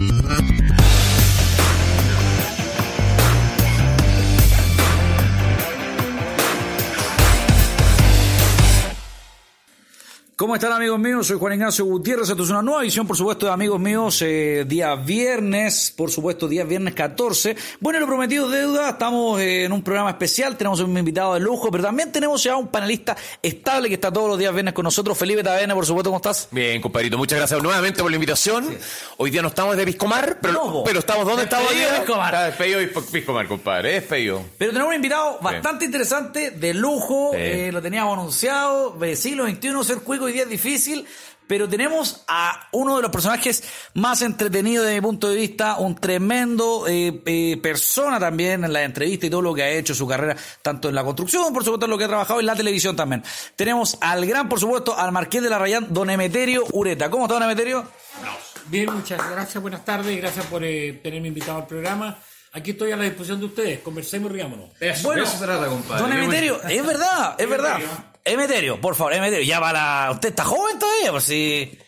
Mm-hmm. ¿Cómo están amigos míos? Soy Juan Ignacio Gutiérrez. Esto es una nueva edición, por supuesto, de amigos míos, eh, día viernes, por supuesto, día viernes 14. Bueno, lo prometido deuda, estamos eh, en un programa especial, tenemos un invitado de lujo, pero también tenemos ya un panelista estable que está todos los días viernes con nosotros, Felipe Tavena, por supuesto, ¿cómo estás? Bien, compadrito, muchas gracias nuevamente por la invitación. Hoy día no estamos de Piscomar, pero, No, pero estamos donde estamos hoy día. Piscomar. Está despedido Piscomar, compadre, es despedido. Pero tenemos un invitado bastante interesante, de lujo, Sí. eh, lo teníamos anunciado, siglo XXI, ser cuico hoy día es difícil, pero tenemos a uno de los personajes más entretenidos de mi punto de vista, un tremendo eh, eh, persona también en la entrevista y todo lo que ha hecho, su carrera, tanto en la construcción, por supuesto, en lo que ha trabajado en la televisión también. Tenemos al gran, por supuesto, al marqués de la Rayán, don Emeterio Ureta. ¿Cómo está, don Emeterio? Bien, muchas gracias, buenas tardes, gracias por eh, tenerme invitado al programa. Aquí estoy a la disposición de ustedes, conversemos y riámonos. Bueno, Don Emeterio, es verdad, es verdad. Emeterio. Por favor, Emeterio, ya para. Usted está joven todavía, por si.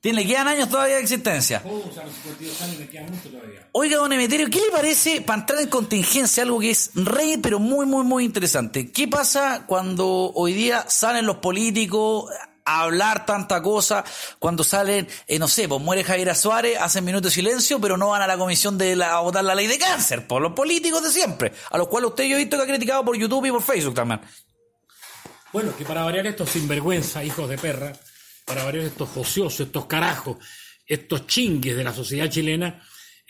Tiene, le quedan años todavía de existencia. Oh, a los 52 años me queda mucho todavía. Oiga, don Emeterio, ¿qué le parece para entrar en contingencia algo que es rey, pero muy, muy, muy interesante? ¿Qué pasa cuando hoy día salen los políticos a hablar tanta cosa? Cuando salen, eh, no sé, pues muere Javier Suárez, hacen minuto de silencio, pero no van a la comisión de la, a votar la ley de cáncer, por los políticos de siempre, a los cuales usted yo he visto que ha criticado por YouTube y por Facebook también. Bueno, que para variar estos sinvergüenza, hijos de perra, para variar estos ociosos, estos carajos, estos chingues de la sociedad chilena,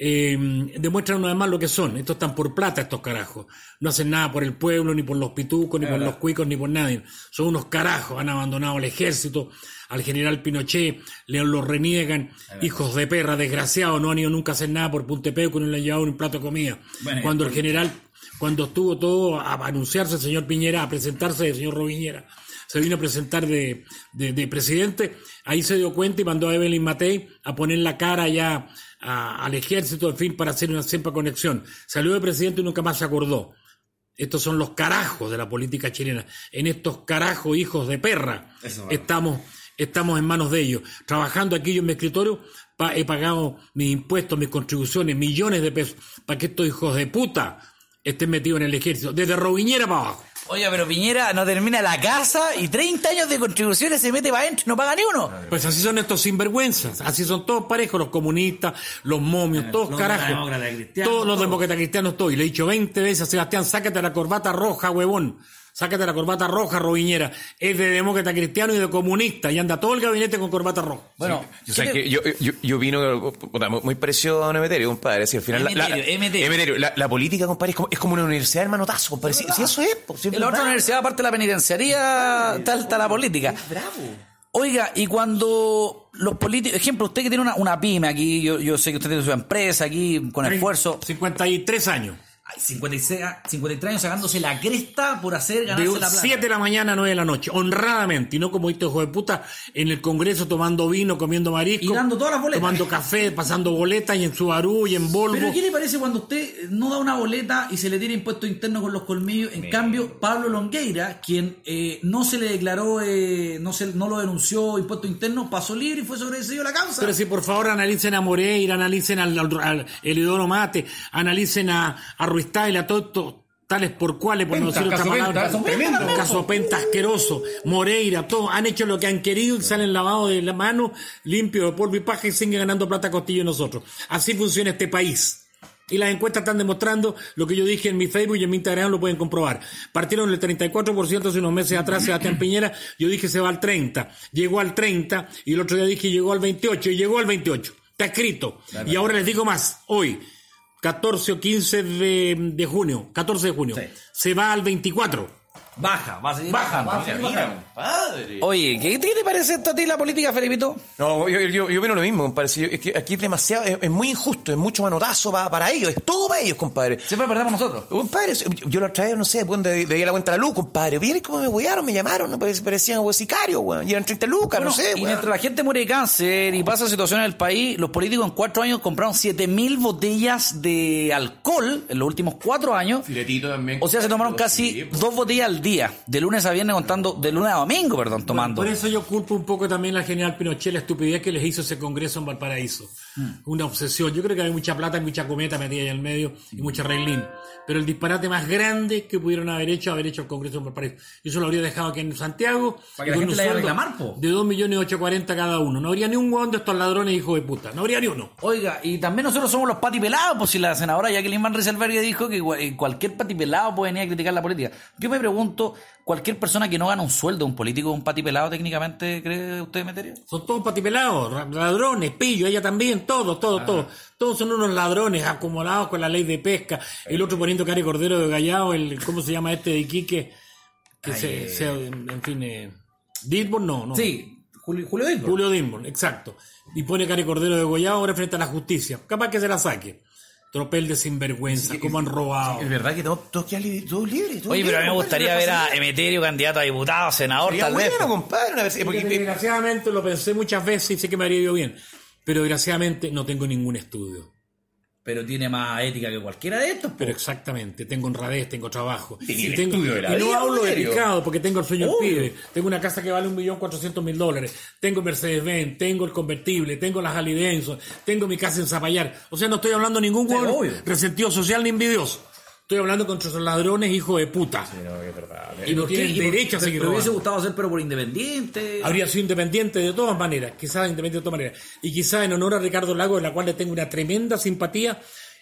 eh, demuestran una vez más lo que son. Estos están por plata, estos carajos. No hacen nada por el pueblo, ni por los pitucos, ni por los cuicos, ni por nadie. Son unos carajos. Han abandonado el ejército. Al general Pinochet le lo reniegan. Hijos de perra, desgraciados. No han ido nunca a hacer nada por Puntepeco, no le han llevado un plato de comida. Bueno, Cuando el general, cuando estuvo todo a anunciarse el señor Piñera, a presentarse el señor Roviñera, se vino a presentar de, de- de presidente, ahí se dio cuenta y mandó a Evelyn Matei a poner la cara ya a- al ejército, en fin, para hacer una siempre conexión. Salió de presidente y nunca más se acordó. Estos son los carajos de la política chilena. En estos carajos hijos de perra estamos, estamos en manos de ellos. Trabajando aquí yo en mi escritorio, pa- he pagado mis impuestos, mis contribuciones, millones de pesos, para que estos hijos de puta estén metidos en el ejército, desde Roviñera para abajo. Oye, pero Piñera no termina la casa y 30 años de contribuciones se mete para adentro y no paga ni uno. Pues así son estos sinvergüenzas, así son todos parejos, los comunistas, los momios, todos los carajos. demócratas cristianos, todos los todos. demócratas cristianos, todos. Y le he dicho 20 veces a Sebastián, sácate la corbata roja, huevón. Sácate la corbata roja, Roviñera. Es de demócrata cristiano y de comunista. Y anda todo el gabinete con corbata roja. Bueno, Yo, sé que yo, yo, yo vino muy parecido a Don Emeterio, compadre. Si al final la- la, Emeterio, la, la política, compadre, es como, es como una universidad del manotazo, compadre. Si, si eso es, pues, si es en la otra universidad, aparte de la penitenciaría, está, está la política. Oiga, y cuando los políticos, ejemplo, usted que tiene una, una pyme aquí, yo, yo sé que usted tiene su empresa aquí con esfuerzo, 53 años. Ay, 56, 53 años sacándose la cresta por hacer De ganarse la plata. 7 de la mañana a 9 de la noche, honradamente, y no como este hijo de puta en el Congreso tomando vino, comiendo marisco, Y dando todas las boletas. tomando café, pasando boletas y en Subaru y en Volvo. Pero ¿qué le parece cuando usted no da una boleta y se le tira impuesto interno con los colmillos? En cambio, Pablo Longueira, quien eh, no se le declaró, eh, no se, no lo denunció impuesto interno, pasó libre y fue sobreseído la causa. Pero si por favor analicen a Moreira, analicen al, al, al Elidoro Mate, analicen a, a Ruiz Tagle, a todos estos tales por cuales, por no decir otra palabra. Penta, tremendo. Caso Penta asqueroso, Moreira, todos han hecho lo que han querido y salen lavados de la mano, limpio de polvo y paja y siguen ganando plata a costillo nosotros. Así funciona este país. Y las encuestas están demostrando lo que yo dije en mi Facebook y en mi Instagram lo pueden comprobar. Partieron del 34% hace unos meses atrás Sebastián Piñera, yo dije se va al 30, llegó al 30 y el otro día dije llegó al 28 y llegó al 28. Está escrito. Y ahora les digo más, hoy, 14 o 15 de, de junio, 14 de junio, Sí. se va al 24. Baja, va a seguir Baja, bajando. Mira, compadre. Oye, ¿qué, qué te parece esto a ti la política, Felipito? No, yo, yo, yo opino lo mismo, compadre. Si yo- es que aquí es demasiado, es, es muy injusto, es mucho manotazo pa- para ellos, es todo para ellos, compadre. Siempre perdemos nosotros. Compadre, yo- yo lo traía, no sé, weón, de, de, la cuenta de la luz, compadre. ¿Vieron cómo me huearon? Me llamaron, no Pare- parecían sicarios, weón. Y eran 30 lucas, Bueno, no sé, y weón. mientras la gente muere de cáncer y pasa situaciones en el país, los políticos en cuatro años compraron 7000 botellas de alcohol en los últimos cuatro años. Filetito también. O sea, se tomaron casi Sí, dos botellas al día, de lunes a viernes contando, de lunes a domingo, perdón, tomando. Por eso yo culpo un poco también al general Pinochet la estupidez que les hizo ese congreso en Valparaíso. Mm. Una obsesión. Yo creo que hay mucha plata y mucha cometa metida ahí en el medio y mucha reglín. Pero el disparate más grande que pudieron haber hecho, haber hecho el congreso en Valparaíso. Yo eso lo habría dejado aquí en Santiago. Para que la gente un a reclamar, po. De 2 millones 840 cada uno. No habría ni un hueón de estos ladrones hijos de puta. No habría ni uno. Oiga, y también nosotros somos los patipelados, pues si la senadora Jacqueline Van Rieselberg dijo que eh, cualquier patipelado puede venir a criticar la política. Yo me pregunto, ¿cualquier persona que no gana un sueldo, un político, un patipelado técnicamente, cree usted, Meterio? Son todos patipelados, ladrones, pillos, ella también, todos, Ah. todos, todos. Todos son unos ladrones acumulados con la ley de pesca. El otro poniendo cara y cordero de Gallao, el, ¿cómo se llama este de Iquique? Que se, se- en fin, eh, no, no. Sí, Julio, Julio. Julio Dilbon, exacto. Y pone cara y cordero de Gollao ahora frente a la justicia. Capaz que se la saque. Tropel de sinvergüenza, cómo han robado. Es verdad que todos todos quedan li- todos libres. todos Oye, pero a mí me libres, gustaría compadre, ver a. Emeterio candidato a diputado, senador, Sería tal vez. bueno, compadre, una vez- porque- Porque desgraciadamente lo pensé muchas veces y sé que me haría ido bien. Pero desgraciadamente no tengo ningún estudio. Pero tiene más ética que cualquiera de estos. Pero exactamente, tengo honradez, tengo trabajo. Y, tengo- estudio de la y no hablo de picado porque tengo el sueño del pibe. Tengo una casa que vale un millón cuatrocientos mil dólares. Tengo Mercedes-Benz, tengo el convertible, tengo las Harley tengo mi casa en Zapallar. O sea, no estoy hablando de ningún huevo resentido social ni envidioso. Estoy hablando contra esos ladrones, hijo de puta. No, es verdad. Y no tienen ¿Y por- derecho a seguir pero hubiese gustado hacer, pero por independiente. Habría sido independiente de todas maneras, quizás independiente de todas maneras. Y quizás en honor a Ricardo Lago, en la cual le tengo una tremenda simpatía,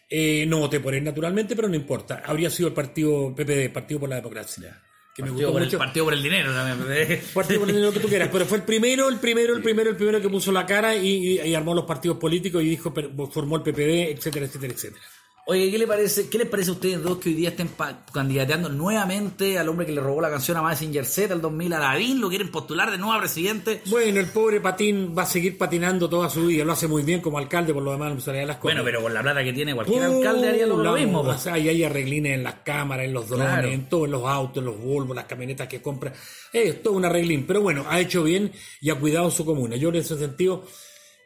eh, no voté por él naturalmente, pero no importa. Habría sido el partido PPD, Partido por la Democracia. Que me partido, gustó por el, mucho. partido por el dinero también. Partido por el dinero que tú quieras, pero fue el primero, el primero, el primero, el primero que puso la cara y, y- y armó los partidos políticos y dijo, formó el PPD, etcétera, etcétera, etcétera. Oye, ¿qué le parece, qué les parece a ustedes dos que hoy día estén candidateando nuevamente al hombre que le robó la canción a Massinger Z el 2000 a Lavín? ¿Lo quieren postular de nuevo a presidente? Bueno, el pobre Patín va a seguir patinando toda su vida, lo hace muy bien como alcalde, por lo demás no de las cosas. Bueno, pero con la plata que tiene cualquier alcalde haría lo, mismo. o pues. sea, y hay arreglines en las cámaras, en los drones, Claro. en todo, en los autos, en los Volvo, las camionetas que compra. Es todo un arreglín. Pero bueno, ha hecho bien y ha cuidado su comuna. Yo en ese sentido,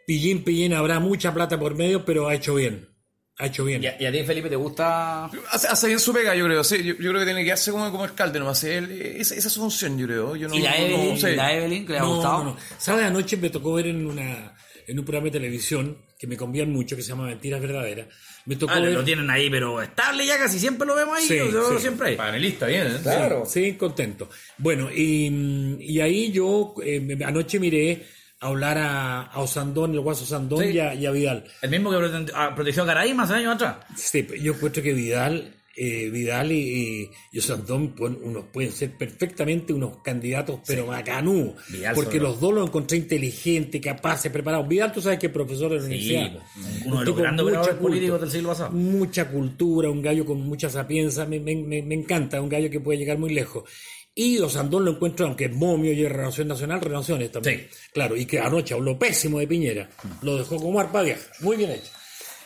pillín, pillín, habrá mucha plata por medio, pero ha hecho bien. Ha hecho bien. ¿Y a, y a ti, Felipe, te gusta...? Hace, hace bien su pega, yo creo. Sí, yo, yo creo que tiene que quedarse como, como alcalde nomás. Él, esa, esa es su función, yo creo. Yo no, ¿Y la no- no Evelyn, sé. la Evelyn que le ha No, gustado? no, no. ¿Sabes? Anoche me tocó ver en una en un programa de televisión que me convían mucho, que se llama Mentiras Verdaderas. Me tocó Ah, ver... lo tienen ahí, pero estable ya casi siempre lo vemos ahí. Sí, siempre ahí. Panelista, bien, ¿eh? Claro. Sí, contento. Bueno, y, y ahí yo eh, me- anoche miré a hablar a, a Osandón, el guaso Osandón Sí. y, a, y a Vidal. El mismo que prote- ah, protegió a Caray más años atrás. Sí, yo encuentro que Vidal, eh, Vidal y, y, Osandón pon- unos, pueden ser perfectamente unos candidatos, pero bacanú. Vidal Porque sobre los dos lo encontré inteligente, capaz, preparado. Vidal, tú sabes que es profesor de la universidad. pues, uno de los grandes cultura. políticos del siglo pasado. mucha cultura, un gallo con mucha sapienza, me, me- me- me encanta, un gallo que puede llegar muy lejos. Y Osandón lo encuentro, aunque es momio y es Renovación Nacional, Renovaciones también. Sí. Claro, y que anoche habló pésimo de Piñera, lo dejó como arpa vieja, muy bien hecho.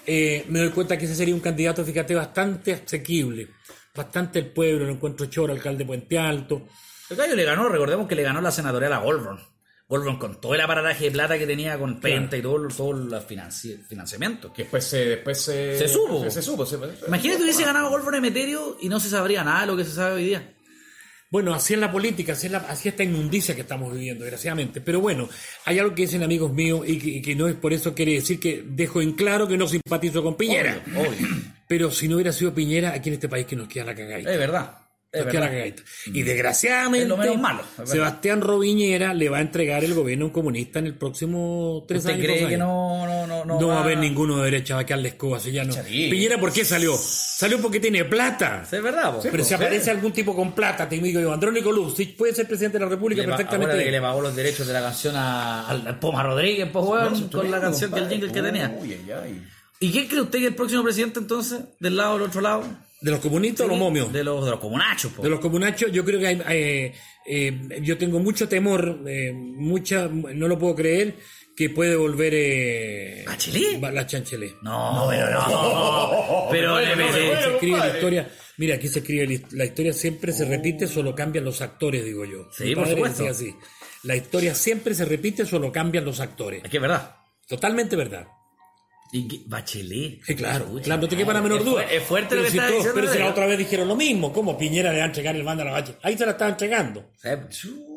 Eh, me doy cuenta que ese sería un candidato, fíjate, bastante asequible, bastante el pueblo, lo encuentro choro, alcalde de Puente Alto. El gallo le ganó, recordemos que le ganó la senatorial a Goldron. Goldron con todo el aparataje de plata que tenía con Penta y todo, todo el financi- financiamiento. Que después se... Después se, Se supo. Se, se supo. Se, Imagínate que hubiese ganado Goldron Emeterio y no se sabría nada de lo que se sabe hoy día. Bueno, así es la política, así es, la- así esta inmundicia que estamos viviendo, desgraciadamente. Pero bueno, hay algo que dicen amigos míos y que, y que no es por eso quiere decir que dejo en claro que no simpatizo con Piñera. Obvio, obvio. Pero si no hubiera sido Piñera, aquí en este país que nos queda la cagadita. Es verdad. Es la. Y desgraciadamente, Es lo menos malo, es verdad. Sebastián Roviñera le va a entregar el gobierno a un comunista en el próximo tres ¿Usted años. cree que no, no, no, no, No va a haber ninguno de derecha, va a quedarle escoba, así ya no. Piñera, ¿por qué salió? Salió porque tiene plata. Sí, Es verdad, po. Pero si aparece algún tipo con plata, te digo yo, Andrónico Luz, sí puede ser presidente de la República Le perfectamente. que le pagó los derechos de la canción a- al, Poma Rodríguez, pues, weón, con la canción que el jingle que tenía. ¿Y quién cree usted que es el próximo presidente entonces? ¿Del lado o del otro lado? ¿De los comunistas o los momios? De los, de los comunachos, po. De los comunachos, yo creo que hay, eh, eh, yo tengo mucho temor, eh, mucha, no lo puedo creer, que puede volver eh, ¿Bachelet? va- la Chanchelet. No, pero no. Pero le Se escribe la historia, mira, aquí se escribe la his- la historia siempre se repite, solo cambian los actores, digo yo. Sí, por supuesto. así. La historia siempre se repite, solo cambian los actores. Es que es verdad. Totalmente verdad. Y Bachelet. Sí, claro, claro, no te quepa la menor Es duda. es fuerte pero lo que si está todos- diciendo Pero si la otra vez dijeron lo mismo, ¿cómo Piñera le va a entregar el mando a la Bachelet? Ahí se la estaba entregando.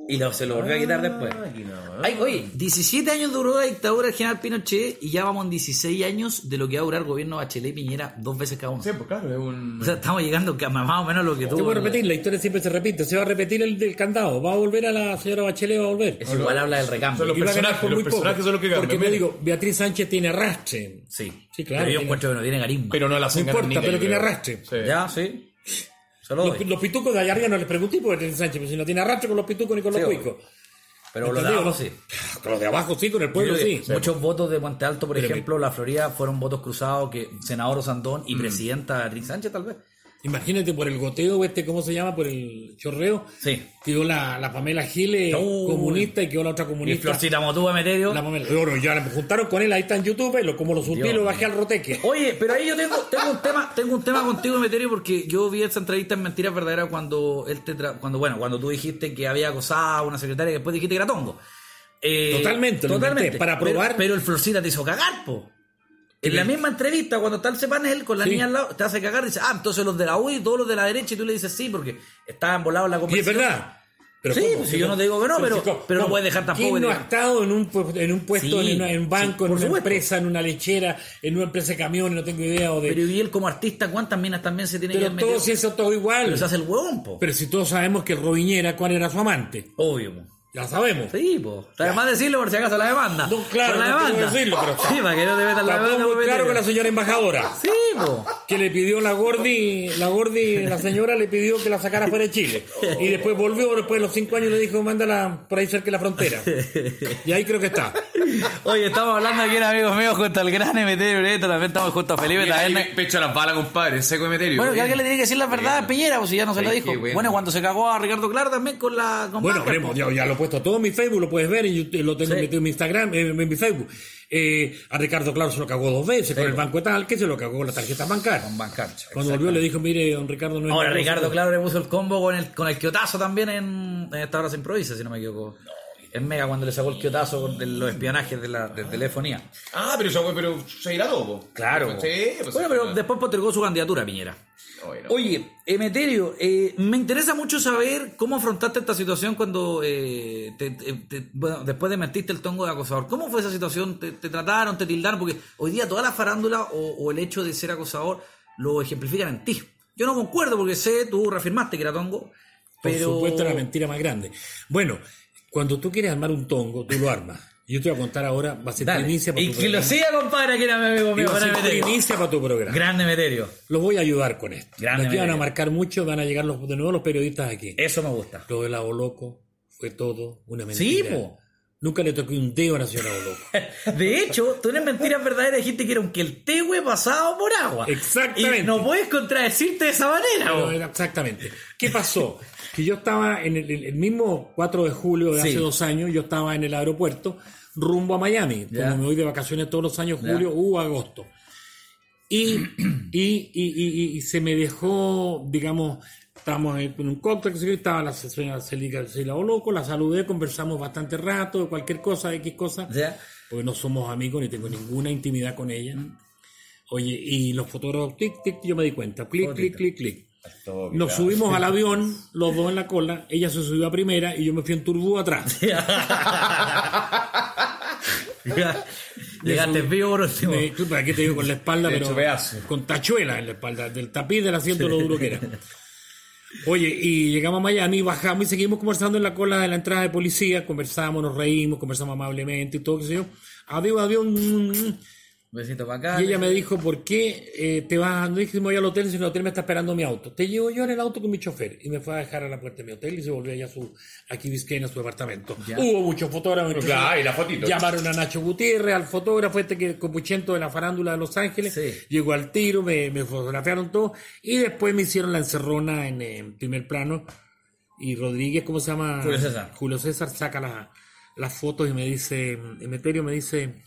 Y lo- se lo volvió a quitar después. No, ¿eh? Ay, oye, 17 años duró la dictadura del general Pinochet y ya vamos en 16 años de lo que va a durar el gobierno Bachelet y Piñera dos veces cada uno. Sí, pues claro, es un... O sea, estamos llegando a más o menos lo que tuvo. voy a repetir, la historia siempre se repite. Se va a repetir el del candado. Va a volver a la señora Bachelet, va a volver. Es igual habla del recambio. Son los personajes, por los muy poco. personajes son los que cambian, Porque me digo, Beatriz Sánchez tiene arrastre. Sí. Sí, claro, Pero yo tiene- encuentro que no tiene carisma. Pero no la No hacen ganar importa, pero tiene arrastre. Sí. Ya, sí. Los, los pitucos de allá arriba no les pregunté por Beatriz Sánchez, pero si no tiene arrastre con los pitucos ni con los Sí, cuicos. Pero lo de ¿Entendido, abajo sí. Con los de abajo sí, con el pueblo sí. Muchos votos de Monte Alto, por Pero ejemplo, la Florida, fueron votos cruzados que senador Osandón y presidenta Beatriz Sánchez, tal vez. Imagínate por el goteo, este, ¿cómo se llama? Por el chorreo. Sí. Quedó la, la Pamela Giles comunista y quedó la otra Y comunista. Florcita Motúa Meterio. La Pamela. Bueno, ya me juntaron con él, ahí está en YouTube, lo, como lo subí, Dios lo bajé al roteque. Oye, pero ahí yo tengo, tengo un tema, tengo un tema contigo, Meterio, porque yo vi esa entrevista en Mentiras Verdaderas cuando él te tra- cuando, bueno, cuando tú dijiste que había acosado a una secretaria y después dijiste que era tongo. Eh, Totalmente, lo inventé, para Pero- probar. Pero, el Florcita te hizo cagar, po. En la misma entrevista, cuando está el panel con la Sí. niña al lado, te hace cagar y dice, ah, entonces los de la U y todos los de la derecha, y tú le dices sí, porque estaban volados en la Y es conversación. verdad. Pero Sí, pues, si yo no te digo que no, pero- pero no puedes dejar tampoco ¿Quién no ha estado en un, en un puesto, Sí, en, una- en un banco, sí, en una supuesto. empresa, en una lechera, en una empresa de camiones, no tengo idea? O de, Pero y él como artista, ¿cuántas minas también se tiene pero que meter? todo si eso todo igual. Pero se hace el huevón, po. Pero si todos sabemos que Robiñera, ¿cuál era su amante? Obvio, po. Ya sabemos. Sí, po. Además decirlo por si acaso la demanda. No, claro, Por la no demanda. decirlo, pero está- Sí, para que no te metan la Está todo demanda. muy claro con la señora embajadora. Sí, po. que le pidió la Gordi, la Gordi, la señora le pidió que la sacara fuera de Chile. Y después volvió, después de los cinco años le dijo, mándala por ahí cerca de la frontera. Y ahí creo que está. Oye, estamos hablando aquí en amigos míos junto al gran Emeterio Ureto, también estamos junto a Felipe Mira, me pecho las balas, compadre, seco Emeterio. Bueno, que alguien le tiene que decir la verdad a Piñera, pues si ya no se lo Sí, dijo. bueno. Bueno, cuando se cagó a Ricardo Claro también con la con Bueno, po. ya, ya lo puesto todo en mi Facebook, lo puedes ver, en YouTube, lo tengo Sí. metido en mi Instagram, en mi Facebook. Eh, a Ricardo Claro se lo cagó dos veces con el banco tal, que se lo cagó con la tarjeta bancaria. Con Bancarcha. Cuando volvió le dijo, mire, don Ricardo no es Ahora negocio". Ricardo Claro le puso el combo con el, con el quiotazo también en, en esta hora se improvisa, si no me equivoco. Es mega cuando le sacó el quiotazo de los espionajes de la de telefonía. Ah, pero eso, pero se irá todo. Claro. Sí, pues, bueno, pero después postergó su candidatura, Piñera. Oye, no. Oye, Emeterio, eh, me interesa mucho saber cómo afrontaste esta situación cuando, eh, te- te- te- bueno, después de metiste el tongo de acosador. ¿Cómo fue esa situación? ¿Te, te trataron, te tildaron? Porque hoy día toda la farándula o, o el hecho de ser acosador lo ejemplifican en ti. Yo no concuerdo porque sé, tú reafirmaste que era tongo, pero... Por supuesto, la mentira más grande. Bueno, cuando tú quieres armar un tongo, tú lo armas. Yo te voy a contar ahora, va a ser Dale. primicia para Y tu que lo programa. siga, compadre, aquí era mi amigo mío, va a ser primicia para tu programa. Gran Emeterio. Los voy a ayudar con esto. Grande Aquí van a marcar mucho, van a llegar los, de nuevo los periodistas aquí. Eso me gusta. Lo del Loco fue todo una Sí, mentira. po. Nunca le toqué un dedo a la señora Loco. De hecho, tú en Mentiras Verdaderas dijiste que era un queltehue pasado por agua. Exactamente. Y no puedes contradecirte de esa manera. Exactamente. ¿Qué pasó? Que yo estaba en el, el mismo 4 de julio de Sí. hace dos años, yo estaba en el aeropuerto rumbo a Miami. Ya. Como me voy de vacaciones todos los años, julio u agosto. Y, y, y- y se me dejó, digamos, estábamos en un cóctel, estaba la señora Celica Celica Loco, la saludé, conversamos bastante rato de cualquier cosa, X cosa, porque no somos amigos ni tengo ninguna intimidad con ella. Oye, y los fotógrafos, clic, clic, yo me di cuenta, clic, clic, clic, clic. Nos subimos al avión, los dos en la cola, ella se subió a primera y yo me fui en turbú atrás. Llegaste vivo por último. Me, ¿Para qué te digo con la espalda? Pero con tachuelas en la espalda, del tapiz del asiento lo duro que era. Oye, y llegamos a Miami, bajamos y seguimos conversando en la cola de la entrada de policía, conversamos, nos reímos, conversamos amablemente y todo, qué sé yo. Adiós, adiós. Besito para acá. Y ella me dijo, ¿por qué eh, te vas? No dije que me voy al hotel, si en el hotel me está esperando mi auto. Te llevo yo en el auto con mi chofer. Y me fue a dejar a la puerta de mi hotel y se volvió allá a su, aquí Vizquena, a su departamento. Hubo muchos fotógrafos. Pero claro, y la fotito. Llamaron a Nacho Gutiérrez, al fotógrafo este que copuchento de la farándula de Los Ángeles. Sí. Llegó al tiro, me, me fotografiaron todo. Y después me hicieron la encerrona en, primer plano. Y Rodríguez, ¿cómo se llama? Julio César. Julio César saca la- las fotos y me dice, Emeterio me dice,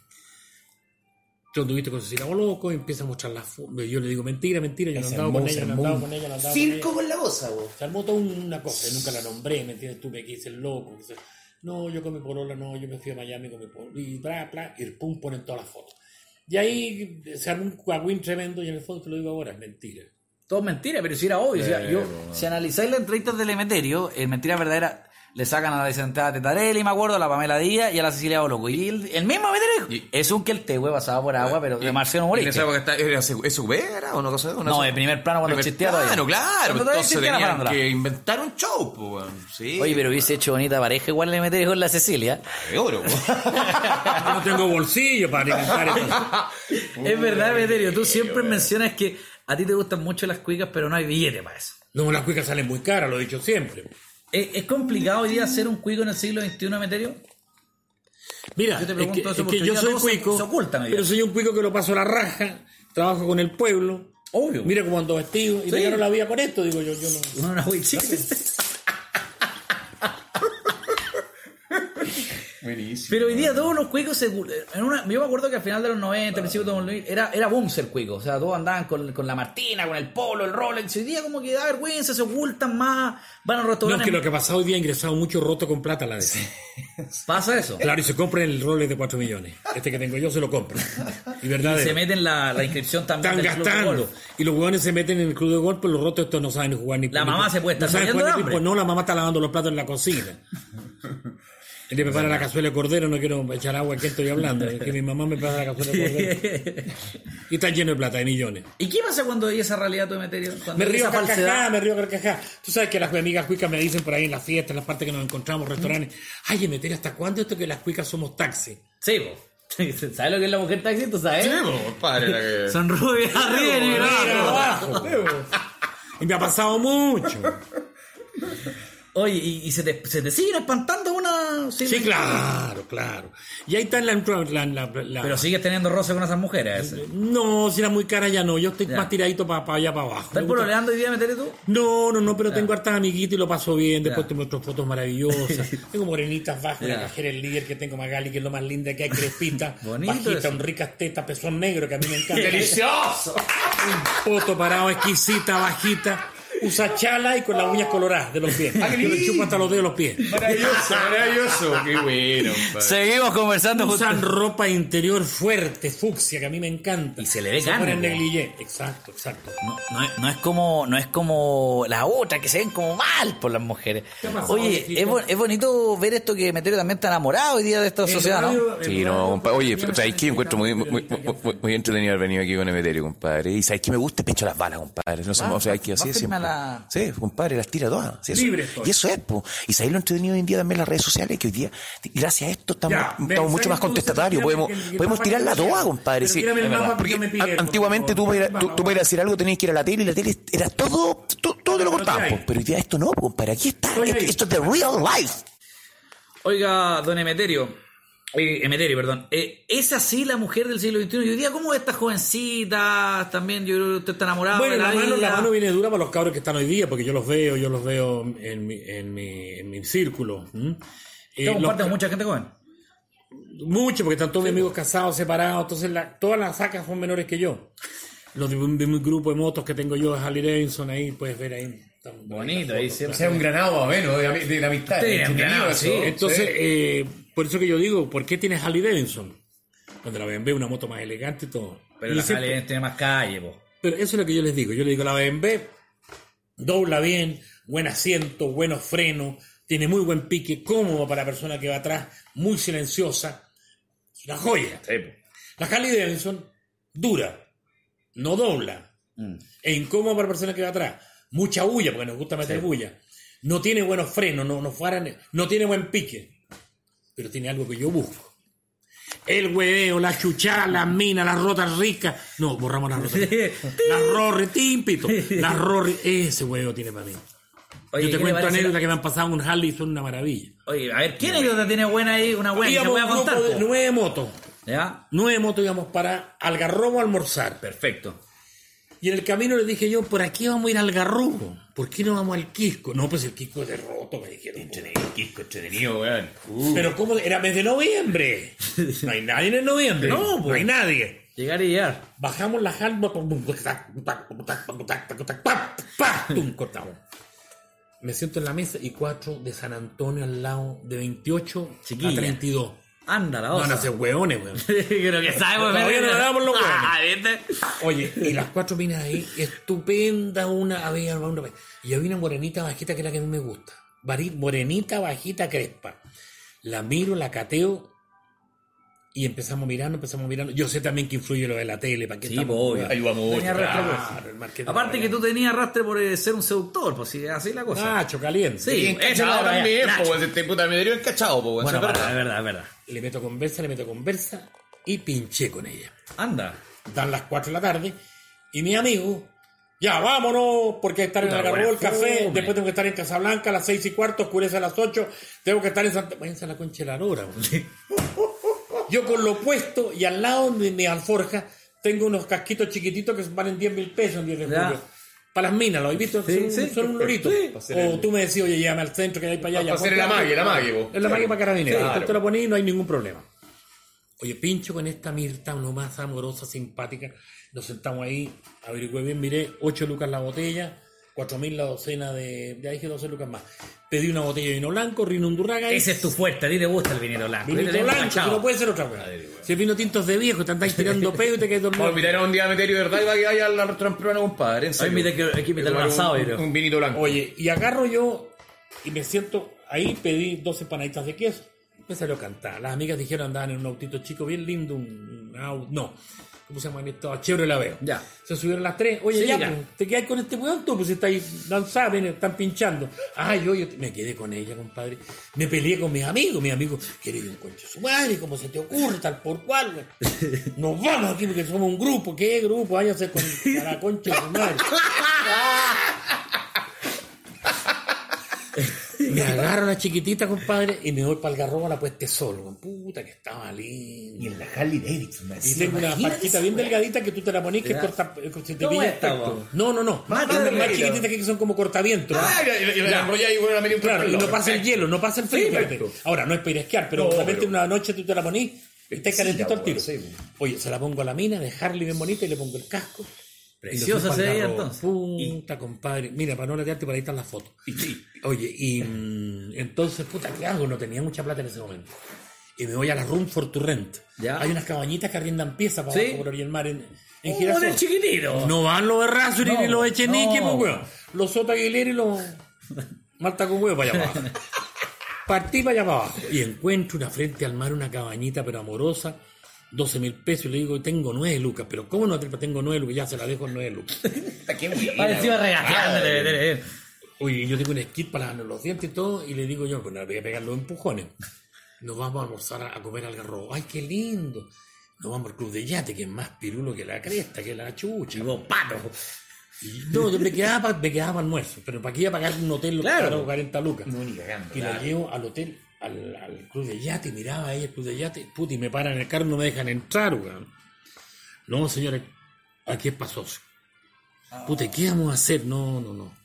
tú anduviste con Cecilia Loco y empieza a mostrar las fotos. Yo le digo, mentira, mentira, yo no andaba con ella, no andaba con ella, no andaba Circo con con la goza, vos. ella. Se armó toda una cosa, y nunca la nombré, ¿me entiendes? Tú me quise el loco, no, yo con mi polola, no, yo me fui a Miami con mi polola, y bla, bla, y pum, ponen todas las fotos. Y ahí se armó un cuagüín tremendo y en el fondo te lo digo ahora, es mentira. Todo es mentira, pero si era obvio. o sea, yo, si analizáis las entrevistas del Emeterio, en Mentira Verdadera le sacan a la licenciada Tetarelli, me acuerdo, a la Pamela Díaz y a la Cecilia Boloco. Y el, el mismo Emeterio dijo, es un que el te pasaba por agua, pero de era su- ¿Es su vera o una cosa una No, de primer plano cuando existía todavía. claro. Todavía Entonces tenían que inventar un show, pues. Sí. Oye, pero hubiese hecho bonita pareja igual el Emeterio con la Cecilia. de oro. Yo no tengo bolsillo para alimentar esto. es verdad, Emeterio, tú siempre mencionas que a ti te gustan mucho las cuicas, pero no hay billete para eso. No, las cuicas salen muy caras, lo he dicho siempre. ¿Es, es complicado hoy día hacer un cuico en el siglo XXI, Emeterio? Mira, Yo te es pregunto que, eso es que porque yo soy se- cuico, se ocultan pero soy un cuico que lo paso la raja, trabajo con el pueblo. Obvio. Mira cómo ando vestido y Sí. gano la vida con esto, digo yo, yo no. Una huichita. Buenísimo. Pero hoy día todos los cuicos se... En una, yo me acuerdo que al final de los 90, principios de los 2000, era, era boom ser cuico. O sea, todos andaban con, con la Martina, con el polo, el Rolex. Hoy día como que da vergüenza, se ocultan más, van a No, restaurantes. es que lo que ha pasado hoy día ha ingresado mucho roto con plata a la vez. Pasa eso. Claro, y se compra el Rolex de 4 millones. Este que tengo yo se lo compro. Y Y verdad se meten la, la inscripción también Están del club de gastando. golf. Y los huevones se meten en el club de golf, pero los rotos estos no saben ni jugar ni La ni- mamá se puede estar no No, la mamá está lavando los platos en la cocina. Él me prepara la cazuela de cordero, no quiero echar agua, ¿a quién estoy hablando? Es que mi mamá me prepara la cazuela de cordero. Y está lleno de plata, de millones. ¿Y qué pasa cuando hay esa realidad tu Emeterio? Cuando Me río carcajá, me río carcajá. Tú sabes que las amigas cuicas me dicen por ahí en las fiestas, en las partes que nos encontramos, restaurantes, ay, meter ¿hasta cuándo esto que las cuicas somos taxi? Sí, po. ¿Sabes lo que es la mujer taxi? ¿Tú sabes? Sí, pues, compadre, la que- Son rubias arriba y abajo. Y me ha pasado mucho. Oye, ¿y, y se, te, se te siguen espantando una... Sí, claro, claro. Y ahí está la... la- la- la- Pero sigues teniendo roce con esas mujeres. ese. No, si era muy cara ya no. Yo estoy Ya. más tiradito para allá para abajo. ¿Estás pololeando hoy día, Emeterio, tú? No, no, no, pero tengo hartas amiguitas y lo paso bien. Después Ya. te muestro fotos maravillosas. tengo morenitas bajo, Ya. la cajera el líder que tengo Magali, que es lo más linda que hay, crespita, Bonito bajita, con ricas tetas, pezón negro, que a mí me encanta. ¡Delicioso! Poto parado, exquisita, bajita. Usa chala y con las uñas coloradas de los pies. Ah, Yo le chupo hasta los dedos de los pies. Maravilloso, maravilloso. Qué bueno, compadre. Seguimos conversando justo- Usan ropa interior fuerte, fucsia, que a mí me encanta. Y se le ve negligé. Exacto, exacto. No, no es, no es como no es como la otra que se ven como mal por las mujeres. ¿Qué ha pasado, Oye, es, es bonito ver esto que Meteoro también está enamorado hoy día de esta sociedad, ¿no? Sí, no, compadre. Oye, ¿sabéis qué? Encuentro muy, muy, muy, muy, entretenido haber venido aquí con Emeterio, compadre. Y ¿sabéis qué me gusta? Pecho las balas, compadre. No sé, o sea, hay que así siempre. La- Sí, compadre, las tira todas. Sí, eso- Libre estoy. Y eso es, po. Y sabéis lo entretenido hoy en día también las redes sociales, que hoy día, gracias a esto, estamos, Ya, ven, estamos mucho ¿sabes más contestatarios. Podemos, el- el podemos me toda, pides. compadre. Sí. porque por antiguamente tú favor. tú, tú para ir a hacer algo tenías que ir a la tele y la tele era todo, todo, todo te lo Pero cortaban, ¿qué po. hay? Pero hoy día esto no, compadre. Aquí está. Esto, esto es de real life. Oiga, don Emeterio, eh, Emeterio, perdón, eh, ¿es así la mujer del siglo XXI? Y hoy día, ¿cómo estas jovencitas también? Yo creo que usted está enamorado Bueno, de la, la mano, la mano viene dura para los cabros que están hoy día, porque yo los veo, yo los veo en mi, en mi, en mi círculo. ¿m? Eh, ¿Usted los comparte con mucha gente joven? Mucho, porque están todos mis amigos casados, separados, entonces la- todas las sacas son menores que yo. Los de, de mi grupo de motos que tengo yo, Harley Davidson, ahí puedes ver ahí. Bonito, ahí O siempre. sea, un granado menos de, de la amistad. Sí, granado, sí. Entonces, eh, por eso que yo digo, ¿por qué tienes Harley Davidson? Cuando la BMW una moto más elegante y todo. Pero Y la siempre- Harley tiene más calle, po. Pero eso es lo que yo les digo. Yo les digo, la BMW dobla bien, buen asiento, buenos frenos, tiene muy buen pique, cómodo para la persona que va atrás, muy silenciosa. Es una joya. La Harley Davidson dura, no dobla, Mm. e incómodo para la persona que va atrás. Mucha bulla, porque nos gusta meter bulla. No tiene buenos frenos, no, no, no tiene buen pique, pero tiene algo que yo busco. El hueveo, la chuchada, las minas, las rotas ricas. No, borramos las rotas. las rorri, tímpito. Las rorri, ese huevo tiene para mí. Oye, Yo te ¿qué le cuento anécdotas la- que me han pasado en un Harley y son una maravilla. Oye, a ver, ¿qué anécdota tiene buena ahí? Una buena que pueda un contar, nueve motos. ¿Ya? Nueve motos íbamos para Algarrobo a almorzar. Perfecto. Y en el camino le dije yo, ¿por aquí vamos a ir al Algarrobo? ¿Por qué no vamos al Quisco? No, pues el Quisco es de roto, me dijeron. Quisco entretenido, weón. Pero ¿cómo? Era mes de noviembre. No hay nadie en noviembre. No, no pues. hay nadie. Llegar y llegar. Bajamos la halma, ¡pum! cortamos. Me siento en la mesa y cuatro de San Antonio al lado de 28 Chiquilla. a 32. Anda, la No, osa. no se hueones, weón. Creo que sabemos. Todavía no los hueones. Ah, ¿viste? Oye, y las cuatro minas ahí, estupenda una, había una, y había una morenita bajita que es la que a mí me gusta. Morenita bajita crespa. La miro, la cateo y empezamos mirando, empezamos mirando. Yo sé también que influye lo de la tele, ¿para qué Sí, estamos- pues. Ayuda mucho, Tenía arrastre, pues. Claro, el marketing. Aparte que tú tenías arrastre por eh, ser un seductor, pues sí, así es la cosa. Nacho, caliente. Sí. Encachado Eso, también, pues, este puta me dio encachado, pues, bueno, es verdad. es verdad. Le meto conversa, le meto conversa y pinché con ella. Anda. Dan las 4 de la tarde y mi amigo, ya vámonos, porque hay que estar en Algarrobo, el café, fome. después tengo que estar en Casablanca a las 6 y cuarto, oscurece a las 8, tengo que estar en Santa... Váyanse a la concha de la lora. Yo con lo puesto y al lado de mi alforja tengo unos casquitos chiquititos que valen 10 mil pesos en 10 de Ya. julio. Para las minas, ¿lo has visto? Sí, son, sí. son un lorito. O el- tú me decías, oye, llévame al centro que hay para allá. Para hacer el amague, el amague, vos. Es la magia para carabineros. Claro. Tú te lo pones y no hay ningún problema. Oye, pincho con esta Mirta, uno más amorosa, simpática. Nos sentamos ahí, averigüé bien, miré, 8 lucas la botella, 4 mil la docena de. Ya dije 12 lucas más. Pedí una botella de vino blanco, Rino Undurraga. y- Ese es tu fuerte, a ti te gusta el vinilo blanco. Tengo blanco, que no puede ser otra cosa. Si el vino tinto es de viejo, te andáis tirando peo y te quedas dormido. Vamos a un día a Meterio, ¿verdad? Y va que vaya al restaurante peruano, compadre. Hay que- Tomar un asado, yo un, un vinito blanco. Oye, y agarro yo y me siento ahí, pedí dos empanaditas de queso. Me salió a cantar. Las amigas dijeron andaban en un autito chico bien lindo, un, un no, ¿cómo se llama esto? Chevrolet la veo. Ya. Se subieron las tres. Oye, Sí, ya, pues, te quedas con este weón tú, pues estáis danzando, están pinchando. Ay, yo, yo me quedé con ella, compadre. Me peleé con mis amigos, mis amigos, querido un concho su madre, ¿cómo se te ocurre tal por cual? güey? Nos vamos aquí porque somos un grupo, ¿qué grupo? Váyase con la concha de su madre. Me agarro a la chiquitita, compadre, y me voy para el garrobo a la puesta solo. Puta que estaba lindo. Y en la Harley Davidson, me Y tengo una parquita bien delgadita que tú te la ponís que Ya. corta, eh, se te ¿Cómo pilla? No, no, no. Más Más, chiquititas que son como cortavientos. Ah, y la- y la y bueno, la Claro, y no pasa el hielo, no pasa el frío. Ahora, no es para ir a esquiar, pero No, de repente pero- una noche tú te la ponís y estás Sí, calentito al tiro. Oye, se la pongo a la mina de Harley bien bonita y le pongo el casco. Preciosa Y se veía entonces. Puta, compadre. Mira, para no latearte, para ahí están las fotos. Y sí. Oye, y mm, entonces, puta, ¿qué hago? No tenía mucha plata en ese momento. Y me voy a la Room for to Rent. Ya. Hay unas cabañitas que arriendan piezas para Sí. abajo por Orilla Mar en, en Un Girasol. buen chiquitito. No van los Errázuriz No, ni los Echenique, no. pues, weón. Los Sota Aguilera y los Marta con huevo para allá para abajo. Partí para allá para abajo y encuentro una frente al mar, una cabañita pero amorosa, 12 mil pesos. Y le digo, tengo 9 lucas. Pero ¿cómo no te- tengo 9 lucas? Ya se la dejo en 9 lucas. Parecía vete. Oye, yo tengo un skit para los dientes y todo, y le digo yo, pues no voy a pegar los empujones. Nos vamos a almorzar a, a comer al garrobo. ¡Ay, qué lindo! Nos vamos al club de yate, que es más pirulo que la cresta, que la chucha. Y vos, pato. Y no, yo me quedaba para me quedaba pa almuerzo, pero ¿para qué iba a pagar un hotel Claro. caro, 40 lucas? No, ni cagando, Y la claro. llevo al hotel, al, al club de yate, miraba ahí el club de yate, puta, y me paran el carro, no me dejan entrar, weón. No, señores, aquí es pasoso. Puta, ¿y ¿qué vamos a hacer? No, no, no.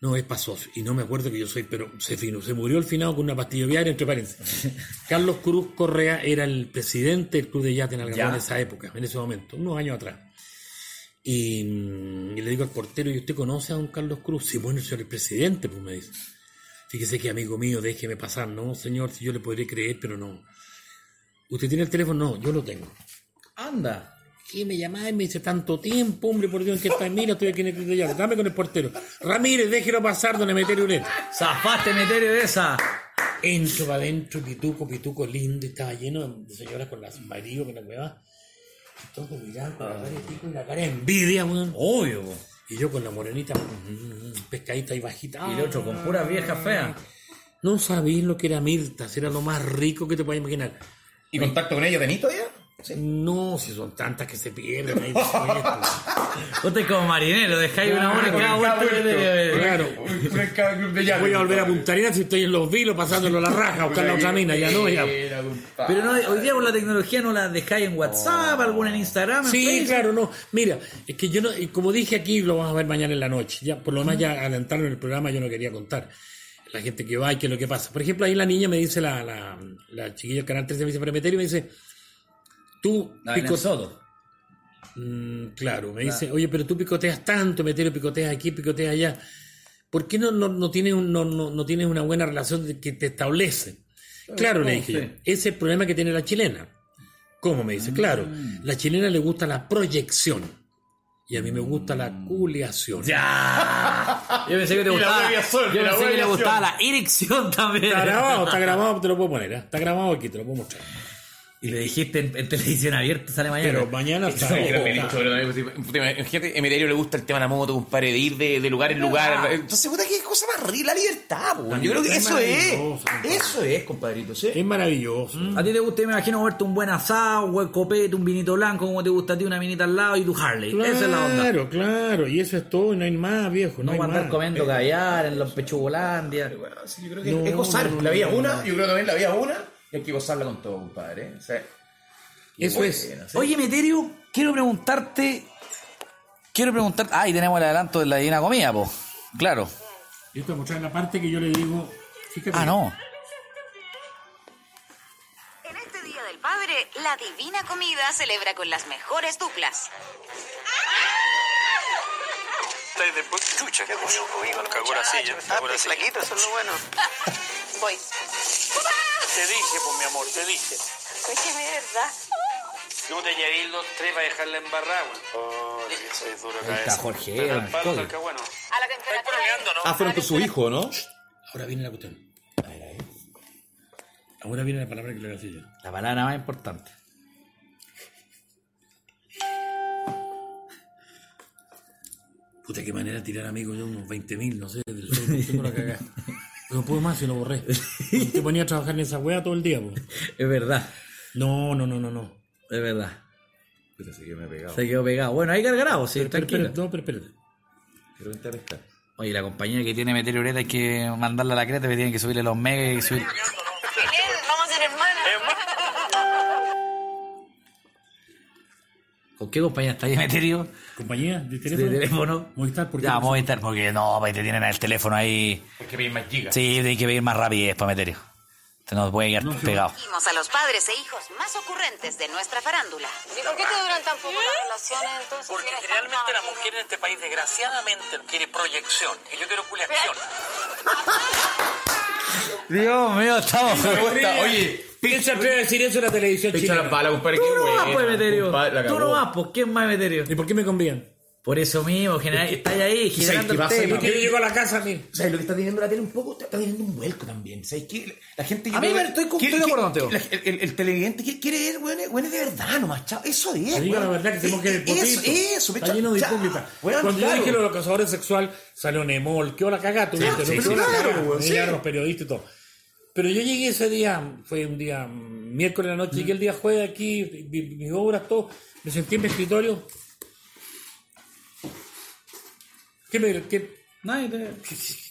No, es pasoso. Y no me acuerdo que yo soy, pero se fino. Se murió al final con una pastilla viaria, entre paréntesis. Carlos Cruz Correa era el presidente del club de yate en Ya. en esa época, en ese momento, unos años atrás. Y, mm, y le digo al portero, ¿y usted conoce a don Carlos Cruz? Sí, bueno, señor el presidente, pues me dice. Fíjese que amigo mío, déjeme pasar. No, señor, si yo le podré creer, pero no. ¿Usted tiene el teléfono? No, yo lo tengo. Anda. ¿Qué me llamáis? Me dice tanto tiempo, hombre, por Dios, ¿en qué está? Mira, estoy aquí en el llave. Dame con el portero. Ramírez, déjelo pasar, donde meter un Zafaste, Meterio, de esa. Entro para adentro, pituco, pituco lindo, y estaba lleno de señoras con las maridos, con la hueva. Y todos mirando con la cara de pico y la cara de envidia, weón. Obvio, po. Y yo con la morenita, mm, pescadita y bajita. Y el otro con pura vieja fea. No sabéis lo que era Mirta, era lo más rico que te puedes imaginar. ¿Y contacto con ella tenís todavía? No, si son tantas que se pierden ahí después. Vos te como marinero, dejáis una hora y cada vuelta. Claro. Voy a volver a Punta Arenas si estoy en los vilos pasándolo a la raja buscar la otra mina, ya no, ya. Pero no, hoy día con la tecnología no la dejáis en WhatsApp, alguna en Instagram, en Sí, Facebook. claro, no. Mira, es que yo no, como dije aquí, lo vamos a ver mañana en la noche. Ya, por lo demás, ya adelantaron el programa, yo no quería contar. La gente que va y qué es lo que pasa. Por ejemplo, ahí la niña me dice, la, la, la chiquilla del canal 13 me dice, Premeterio, me dice, tú, La pico- Soto. Mm, claro, me dice, oye, pero tú picoteas tanto, Meterio, picoteas aquí, picoteas allá. ¿Por qué no, no, no tienes, un- no, no, no tienes una buena relación de- que te establece? Claro, le dije yo. Ese es el problema que tiene la chilena. ¿Cómo me dice? Claro, la chilena le gusta la proyección. Y a mí me gusta la culiación. Ya. Yo pensé que te gustaba. Yo pensé que le gustaba la erección también. Está grabado, está grabado, te lo puedo poner. ¿eh? Está grabado aquí, te lo puedo mostrar. Y le dijiste en, en televisión abierta, sale mañana. Pero mañana puta, Imagínate, Emeterio le gusta el tema de la moto, compadre, de ir de, de lugar en lugar. Entonces, puta, qué cosa más rica, la libertad, po. Yo creo que eso es compadre. Eso es, compadrito, ¿sí? Es maravilloso. A ti te gusta, me imagino, verte un buen asado, un buen copete, un vinito blanco, como te gusta a ti, una minita al lado y tu Harley. Claro, Esa es la onda. claro. Y eso es todo, y no hay más, viejo. No, No hay andar más. comiendo caviar en los pechugolandia. Bueno, sí, yo creo que No, es gozar. no, no, la vida una, no. yo creo que también la vida es una, y hay que gozarla con todo, compadre. O sea, Eso es. bueno, sí. Oye, Meterio, quiero preguntarte. Quiero preguntar. Ah, y tenemos el adelanto de la divina comida, po. Claro. Voy a mostrar la parte que yo le digo. Fíjate. Ah, no. En este Día del Padre, la Divina Comida celebra con las mejores duplas. Estáis después, chucha, ¿qué comió conmigo? Cagó la silla, cagó la silla. flaquito, eso es lo bueno. Voy. Te dije, pues mi amor, te dije. Escúcheme, ¿verdad? No te llevéis los tres para dejarla embarrada, güey. Oh, que soy duro Ahí está. Jorge, Pero el al palo cagüeno. A la temperatura. ¿no? Ah, fueron con su hijo, ¿no? Ahora viene la cuestión. Ahora viene la palabra que le voy a decir yo. La palabra más importante. Puta, qué manera de tirar amigos yo, unos 20.000, no sé, del Facebook, tengo la cagada. No puedo más si lo borré. Te ponía a trabajar en esa wea todo el día, po. Es verdad. No, no, no, no, no. Es verdad. Puta, se quedó me pegado. Se quedó pegado. Bueno, ahí cargará, sí, Pero, pero, tranquilo. pero, no, pero espérate. Quiero vente a pescar. Oye, la compañía que tiene Ureta hay que mandarla a la creta, que tienen que subirle los megas y subir. ¿Con qué compañía está ahí Meterio? ¿Compañía de De teléfono? teléfono. Movistar, ¿por qué? Ya, Movistar, porque no, pues te tienen el teléfono ahí. Hay que pedir más gigas. Sí, hay que pedir más rapidez para Meterio. Se nos puede quedar pegado. Vimos a los padres e hijos más ocurrentes de nuestra farándula. ¿Y por qué te duran tan poco las relaciones entonces? Porque realmente la mujer en este país, desgraciadamente, quiere proyección. Y yo quiero culiación. Dios mío, estamos. Oye, ¿Quién se atreve a decir eso en la televisión Picha chilena? las balas, compadre. Tú qué no vas, buena, pues, Meterio. compadre, la Tú cagó. no vas, pues. ¿Quién más, Meterio? ¿Y por qué me convían? Por eso mismo, general, está ahí ¿sabes generando qué el tema. ¿Por qué yo llego a la casa a mí? ¿Sabes lo que está teniendo la tele un poco? Está teniendo un vuelco también. ¿Sabes qué? La gente... A mí me- estoy de acuerdo El, el- el televidente quiere, quiere ver, weón, weón, de verdad nomás, chao. Eso es, weón. la verdad que tenemos que ir Eso, eso, Está lleno de hipócritas. Cuando yo dije lo de los cazadores sexual, salió Nemol, quedó la cagada, tuviste, claro, los periodistas y todo. Pero yo llegué ese día, fue un día mm, miércoles de la noche, llegué el día jueves aquí, mis obras, todo, me senté en mi escritorio. ¿Qué me, qué, Nadie te-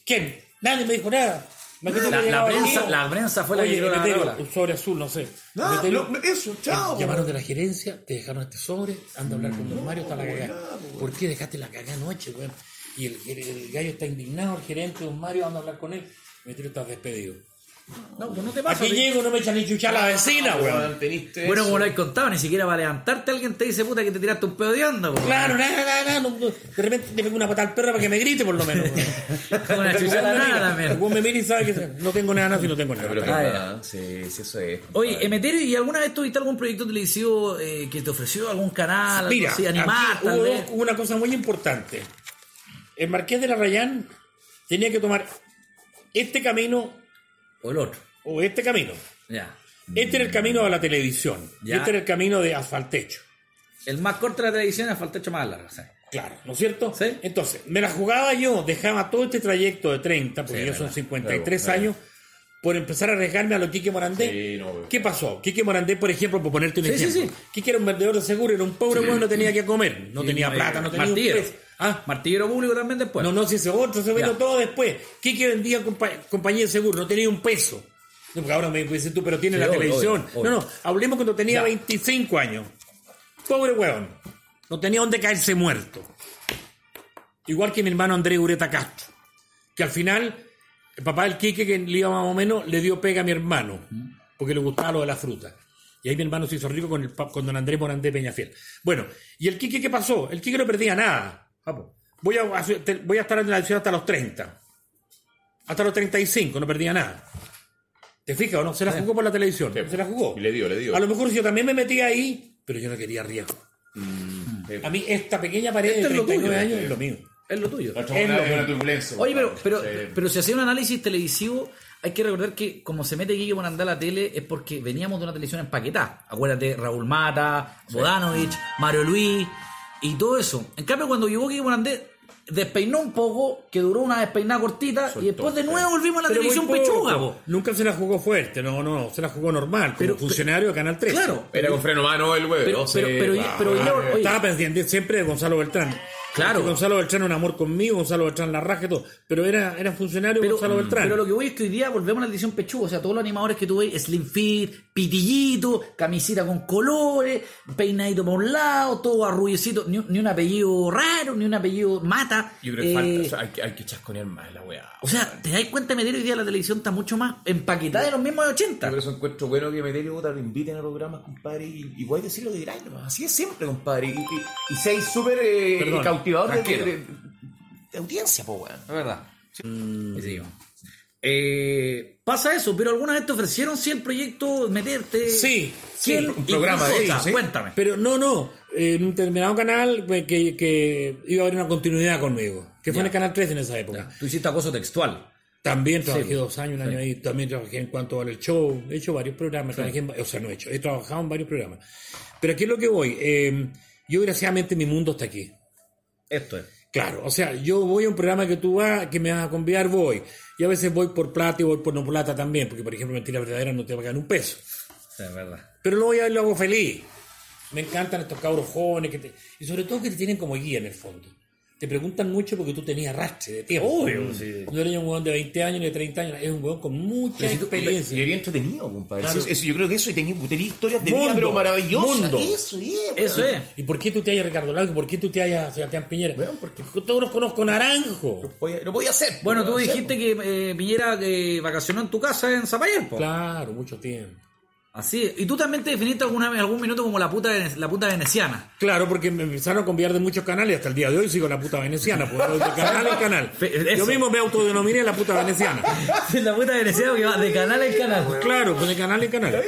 ¿Quién? Nadie me dijo nada. La, prensa, la prensa fue la que tiró la sobre azul, no sé. No, Emeterio, no, eso, chao. Llamaron de la gerencia, te dejaron este sobre, anda a hablar con don Mario, está la cagada. ¿Por qué dejaste la cagada anoche, weón? Y el, el gallo está indignado, el gerente, don Mario, anda a hablar con él. Emeterio está despedido. No, pues no te pasa. Aquí llego, no me echan ni chucha a la vecina, weón. Weón, Bueno, eso. como lo has contado, ni siquiera para levantarte alguien te dice puta que te tiraste un pedo de onda, po. Claro, nada, nada, nada. no, no. De repente le pego una patada al perro para que me grite, por lo menos. weón. Una chucha a la nada también. weón me mira y sabe que no tengo nada si no tengo nada. Pero Ah, nada, sí, sí, eso es. Oye. Emeterio, ¿y alguna vez tuviste algún proyecto televisivo eh, que te ofreció algún canal, algo Mira, así, animar, aquí tal hubo vez? una cosa muy importante. El Marqués de la Rayán tenía que tomar este camino O el otro. o este camino. Ya. Este era el camino a la televisión. Y Ya. este era el camino de asfaltecho. El más corto de la televisión hecho más largo. Claro, ¿no es cierto? Sí. Entonces, me la jugaba yo, dejaba todo este trayecto de 30, porque Sí, yo son verdad. 53 Claro, años, por empezar a arriesgarme a lo Quique Morandé. Sí, no. ¿Qué pasó? Quique Morandé, por ejemplo, por ponerte un Sí, sí, ejemplo. sí. Quique era un vendedor de seguro, era un pobre güey, no tenía que comer, no tenía plata, no tenía un peso. Ah, Martillero público también después. no, no, si ese otro se vino todo después. Quique vendía compa- compañía de seguro, no tenía un peso. No, porque ahora me dices tú, pero tiene Sí, la obvio, televisión. obvio, obvio. No, no, hablemos cuando tenía Ya. 25 años. Pobre weón. No tenía dónde caerse muerto. Igual que mi hermano Andrés Ureta Castro. Que al final, el papá del Quique, que le iba más o menos, le dio pega a mi hermano. Porque le gustaba lo de la fruta. Y ahí mi hermano se hizo rico con, el, con don Andrés Morandé Peñafiel. Bueno, ¿y el Quique qué pasó? El Quique no perdía nada. Papo. Voy a, hacer- te- voy a estar en la televisión hasta los 30. Hasta los 35, no perdía nada. ¿Te fijas o no? Se la jugó por la televisión. Se la jugó. Y le dio, le dio. A lo mejor yo también me metí ahí, pero yo no quería riesgo. A mí esta pequeña pared Esto de es lo 39 tuyo. años es lo mío. Es lo tuyo. Es lo. Oye, pero, pero, Sí. pero si hacía un análisis televisivo, hay que recordar que como se mete Guillermo Morandé a la tele es porque veníamos de una televisión empaquetada. Acuérdate, Raúl Mata, Bodanovich, Mario Luis y todo eso. En cambio, cuando llegó Guillermo Morandé, despeinó un poco, que duró una despeinada cortita, y después de nuevo volvimos a la Pero televisión pechuga, po. Nunca se la jugó fuerte, no, no, se la jugó normal, como Pero- funcionario de Canal 3. Claro. Era con freno mano el huevo. Pero, sí, pero, pero, pero Estaba pendiente siempre de Gonzalo Beltrán. Claro. Porque Gonzalo Beltrán un amor conmigo, Gonzalo Beltrán la raja y todo. Pero era, era funcionario Pero, Gonzalo Beltrán. pero lo que voy es que hoy día volvemos a la televisión pechuga. O sea, todos los animadores que tú ves, Slim Fit, pitillito, camisita con colores, peinadito por un lado, todo arrullecito, ni, un- ni un apellido raro, ni un apellido mata. Yo creo que Eh, falta, o sea, hay, que- hay que chasconear más la weá. o sea, te das cuenta, Meter hoy día la televisión está mucho más empaquetada de los mismos de 80. Yo por eso encuentro bueno que Meterio Bota lo inviten a programas, compadre, y, y voy a decir lo que nomás. así es siempre, compadre. Y, y, y seis súper eh, De, tranquilo. de- de audiencia, po, weón. Es verdad. Seguimos. Eh, pasa eso, pero alguna vez te ofrecieron sí el proyecto meterte. Sí, ¿Quién? sí, un ¿Y programa de ellos, ¿sí? Cuéntame. Pero no, no. En un determinado canal pues, que, que iba a haber una continuidad conmigo. Que fue en el Canal 3 en esa época. Tú hiciste acoso textual. También trabajé Sí, dos años, un año ahí. También trabajé en cuanto al show. He hecho varios programas. trabajé en- o sea, no he hecho. He trabajado en varios programas. Pero aquí es lo que voy. eh, yo, desgraciadamente, mi mundo está aquí. Esto es. Claro, o sea, yo voy a un programa que tú vas, que me vas a convidar, voy. Y a veces voy por plata y voy por no plata también, porque por ejemplo, Mentira Verdadera no te va a ganar un peso. Sí, es verdad. Pero lo voy a ver, lo hago feliz. Me encantan estos cabros jóvenes que te- y sobre todo que te tienen como guía en el fondo. Te preguntan mucho porque tú tenías arrastre de tiempo. Obvio, sí. No eres un huevón de 20 años ni de 30 años, es un huevón con mucha Y experiencia. era entretenido, compadre. Claro. Eso- eso- yo creo que eso, y tenía, tenía historias de vida, Mundo, pero maravillosas. mundo. Eso, es, Eso es. ¿Y por qué tú te hallas Ricardo Lago? ¿Por qué tú te hallas Sebastián Piñera? Bueno, porque- todos los conozco Naranjo. Lo voy a- lo voy a hacer. Bueno, tú hacer, dijiste que eh, Piñera eh, vacacionó en tu casa en Zapallar. Claro, mucho tiempo. Así. Y tú también te definiste alguna vez, algún minuto como la puta, la puta veneciana. Claro, porque me empezaron a conviar de muchos canales y hasta el día de hoy sigo la puta veneciana, pues de canal en canal. Yo mismo me autodenominé la puta veneciana. la puta veneciana que va de canal en canal. Claro, pues de canal en canal.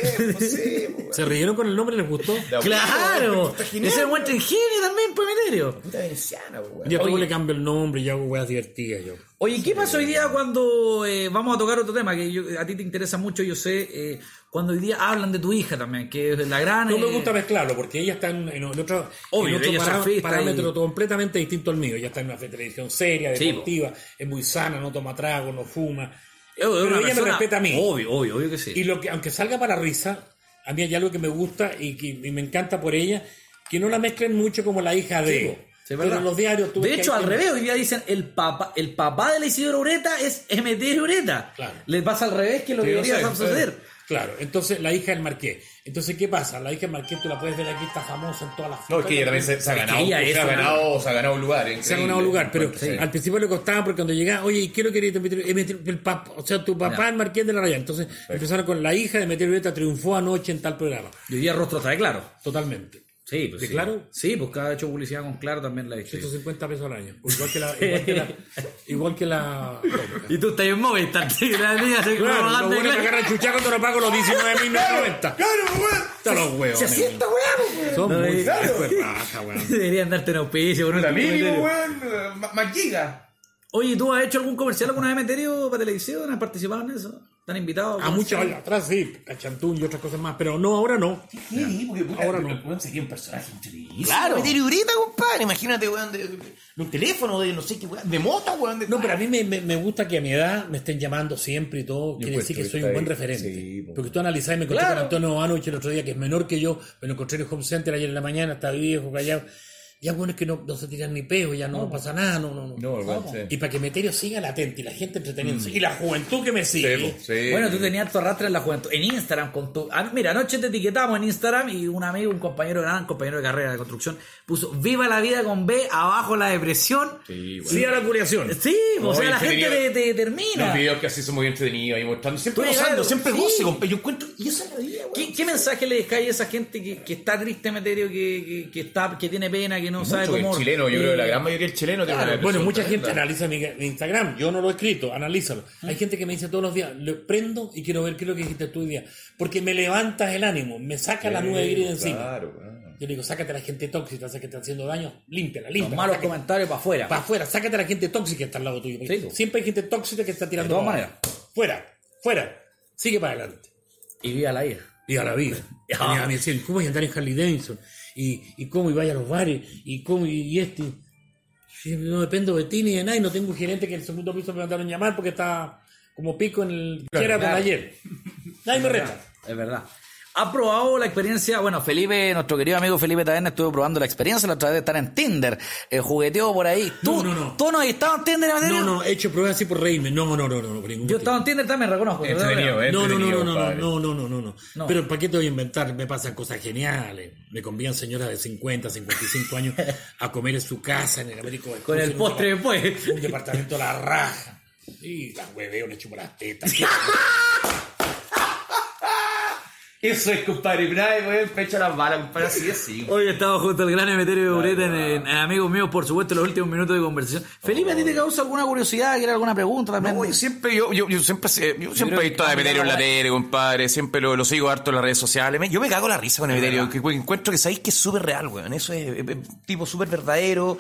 ¿Se rieron con el nombre? ¿Les gustó? Claro. Está genial, Ese muestra ingenio también, pues, Meterio. Puta veneciana, weón. Ya todo Oye. le cambio el nombre y hago weas divertidas yo. Oye, ¿qué pasa hoy día cuando eh, vamos a tocar otro tema que yo- a ti te interesa mucho, yo sé, eh, cuando hoy día hablan de tu hija también, que es la gran... No me eh, gusta mezclarlo porque ella está en, en otro, Obvio, en otro ella es pará- surfista parámetro y- completamente distinto al mío. Ella está en una televisión seria, Sí, deportiva, es muy sana, no toma trago, no fuma. Pero ella me respeta a mí. Obvio, obvio, obvio que sí. Y lo que, aunque salga para risa, a mí hay algo que me gusta y que y me encanta por ella, que no la mezclen mucho como la hija de. Sí, Pero ¿verdad? en los diarios tú De hecho, al revés, hoy día dicen el papá, el papá de la Isidro Ureta es Emeterio Ureta. Claro. Le pasa al revés que lo que debería suceder. Claro, entonces la hija del Marqués. Entonces, ¿qué pasa? La hija del Marqués, tú la puedes ver aquí, está famosa en todas las No, es que ella también se, se ha ganado, ella se ha ganado, se ha ganado un lugar. se ha ganado lugar, pero Sí. al principio le costaba porque cuando llegaba, oye, ¿y qué lo quería? Eh, el papá, o sea, tu papá Ya. el Marqués de la Raya. Entonces empezaron con la hija de Meter Violeta triunfó anoche en tal programa. Y hoy día rostro está de claro. Totalmente. Sí, pues ¿De sí. Claro? Sí, pues cada hecho publicidad con Claro también la he hecho. 150 pesos al año. Igual que la. Igual que la. Igual que la Y tú estás en Movistar, la niña se Claro, lo propaganda de bueno es que Claro. agarran chucha cuando lo pago los 19.990. Claro, weón. Está los huevos. Se asienta, weón. Son No, muy weón. Deberían darte un auspicio. un La mínimo, weón. Más giga. Oye, ¿tú has hecho algún comercial alguna vez Meterio para televisión? ¿Has participado en eso? ¿Te han invitado? A muchos años atrás sí, Cachantún y otras cosas más, pero no, ahora no. Sí, porque puta, Ahora pero, no. weón, sería un personaje increíble. Claro. Meter Ureta, compadre. Imagínate, weón, de, de- de un teléfono, de no sé qué, weón, de moto, weón. De, No, pero a mí me, me, me gusta que a mi edad me estén llamando siempre y todo. Quiere decir que soy un buen referente. Sí, po. Porque tú analizás y me encontré Claro. con Antonio Ovanovich el otro día, que es menor que yo, me lo encontré en el Home Center ayer en la mañana, está viejo, callado. Ya bueno es que no, no se tiran ni peo, ya no, pasa nada, no, no, no. No, sí. Y para que Meterio siga latente y la gente entreteniéndose. Y la juventud que me sigue. Sí, po, sí. Bueno, tú tenías tu arrastre en la juventud. En Instagram, con tu. ah, mira, anoche te etiquetamos en Instagram y un amigo, un compañero, gran compañero de carrera de construcción, puso Viva la vida con B, abajo la depresión. Sí, weón. Sí a la curación. Sí, o sea, la gente te, te termina. Los videos que así son muy entretenidos ahí mostrando. Siempre gozando, siempre sí. goce, compadre. Yo encuentro. Y esa es la vida. ¿Qué, qué mensaje le dejáis a esa gente que, que está triste, Meterio, que, que, que está, que tiene pena, que que no sabe Mucho que cómo. el chileno, yo creo que la eh, gran mayoría del chileno tiene una Bueno, mucha tremenda. gente analiza mi, mi Instagram. Yo no lo he escrito, analízalo. Hay gente que me dice todos los días, lo prendo y quiero ver qué es lo que dijiste tú hoy día. Porque me levantas el ánimo, me saca la nube gris de encima. Claro, weón. Yo le digo, sácate a la gente tóxica, esa que está haciendo daño, límpiala, Los límpiala. malos sácate- comentarios para afuera. Para afuera, sácate a la gente tóxica que está al lado tuyo. Sí. Siempre hay gente tóxica que está tirando. De todas maneras. Fuera, fuera. Sigue para adelante. Y viva la vida. Y a la vida. A mí decían, ¿cómo voy a andar en Harley Davidson? Y, y cómo iba a los bares, y cómo, y, y este. No dependo de ti ni de nadie, no tengo un gerente que en el segundo piso me mandaron llamar porque está como pico en el Claro, Sheraton claro. ayer. Nadie me reta. Es verdad. ¿Ha probado la experiencia? Bueno, Felipe, nuestro querido amigo Felipe Taberna estuvo probando la experiencia la otra vez de estar en Tinder, eh, jugueteo por ahí. ¿Tú, No, no, no. ¿Tú no has estado en Tinder, No, no, he hecho pruebas así por reírme. No, no, no, no, no, Yo he estado en Tinder también, reconozco. No, no, no, no, no, no, no, no, no, no. No. Pero ¿para qué te voy a inventar? Me pasan cosas geniales. Me convían señoras de 50, 55 años a comer en su casa en el Américo del Con el postre después. Un departamento a la raja. Y las hueveo, le chupo las tetas. Eso es, compadre. Nadie, weón, pecha las balas, compadre. Así es, sí. Hoy estaba junto al gran Emeterio de Ureta en, en- en Amigos Míos, por supuesto, los últimos minutos de conversación. Felipe, ¿a ti te causa alguna curiosidad? ¿Quieres alguna pregunta también? No, yo siempre, yo, yo, yo siempre, yo siempre he visto a Emeterio en la tele, compadre. Siempre lo, lo sigo harto en las redes sociales. Yo me cago la risa con Emeterio. Encuentro que sabéis que es súper real, weón. Eso es, es- es tipo súper verdadero.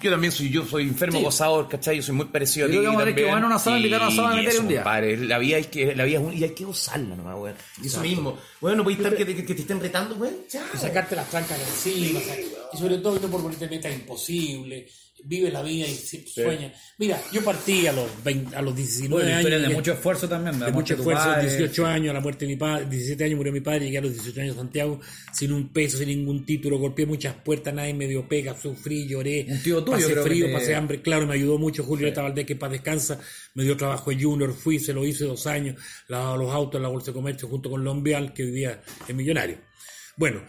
Yo también soy, yo soy enfermo Sí. gozador, ¿cachai? Yo soy muy parecido Yo a ti creo que vamos a que una asada, invitar a una asada a eso, un día. compadre, la vida hay que, la vida es un, y hay que gozarla nomás, weón. Y eso mismo. Bueno, no podéis estar que, te- que te estén retando, weón. Sacarte las trancas de encima. Y sobre todo, por ponerte metas imposibles. Vive la vida y sueña. Mira, yo partí a los, 20 a los 19 Bueno, años. de mucho esfuerzo también. de mucho esfuerzo, 18 años, la muerte de mi padre, 17 años murió mi padre, llegué a los 18 años a Santiago sin un peso, sin ningún título, golpeé muchas puertas, nadie me dio pega, sufrí, lloré, Un tío tuyo pasé frío, te- pasé hambre, claro, me ayudó mucho Julio Eta Valdés, que para descansa, me dio trabajo de junior, fui, se lo hice dos años, lavaba los autos en la Bolsa de Comercio junto con Lombial, que vivía en Millonario. Bueno,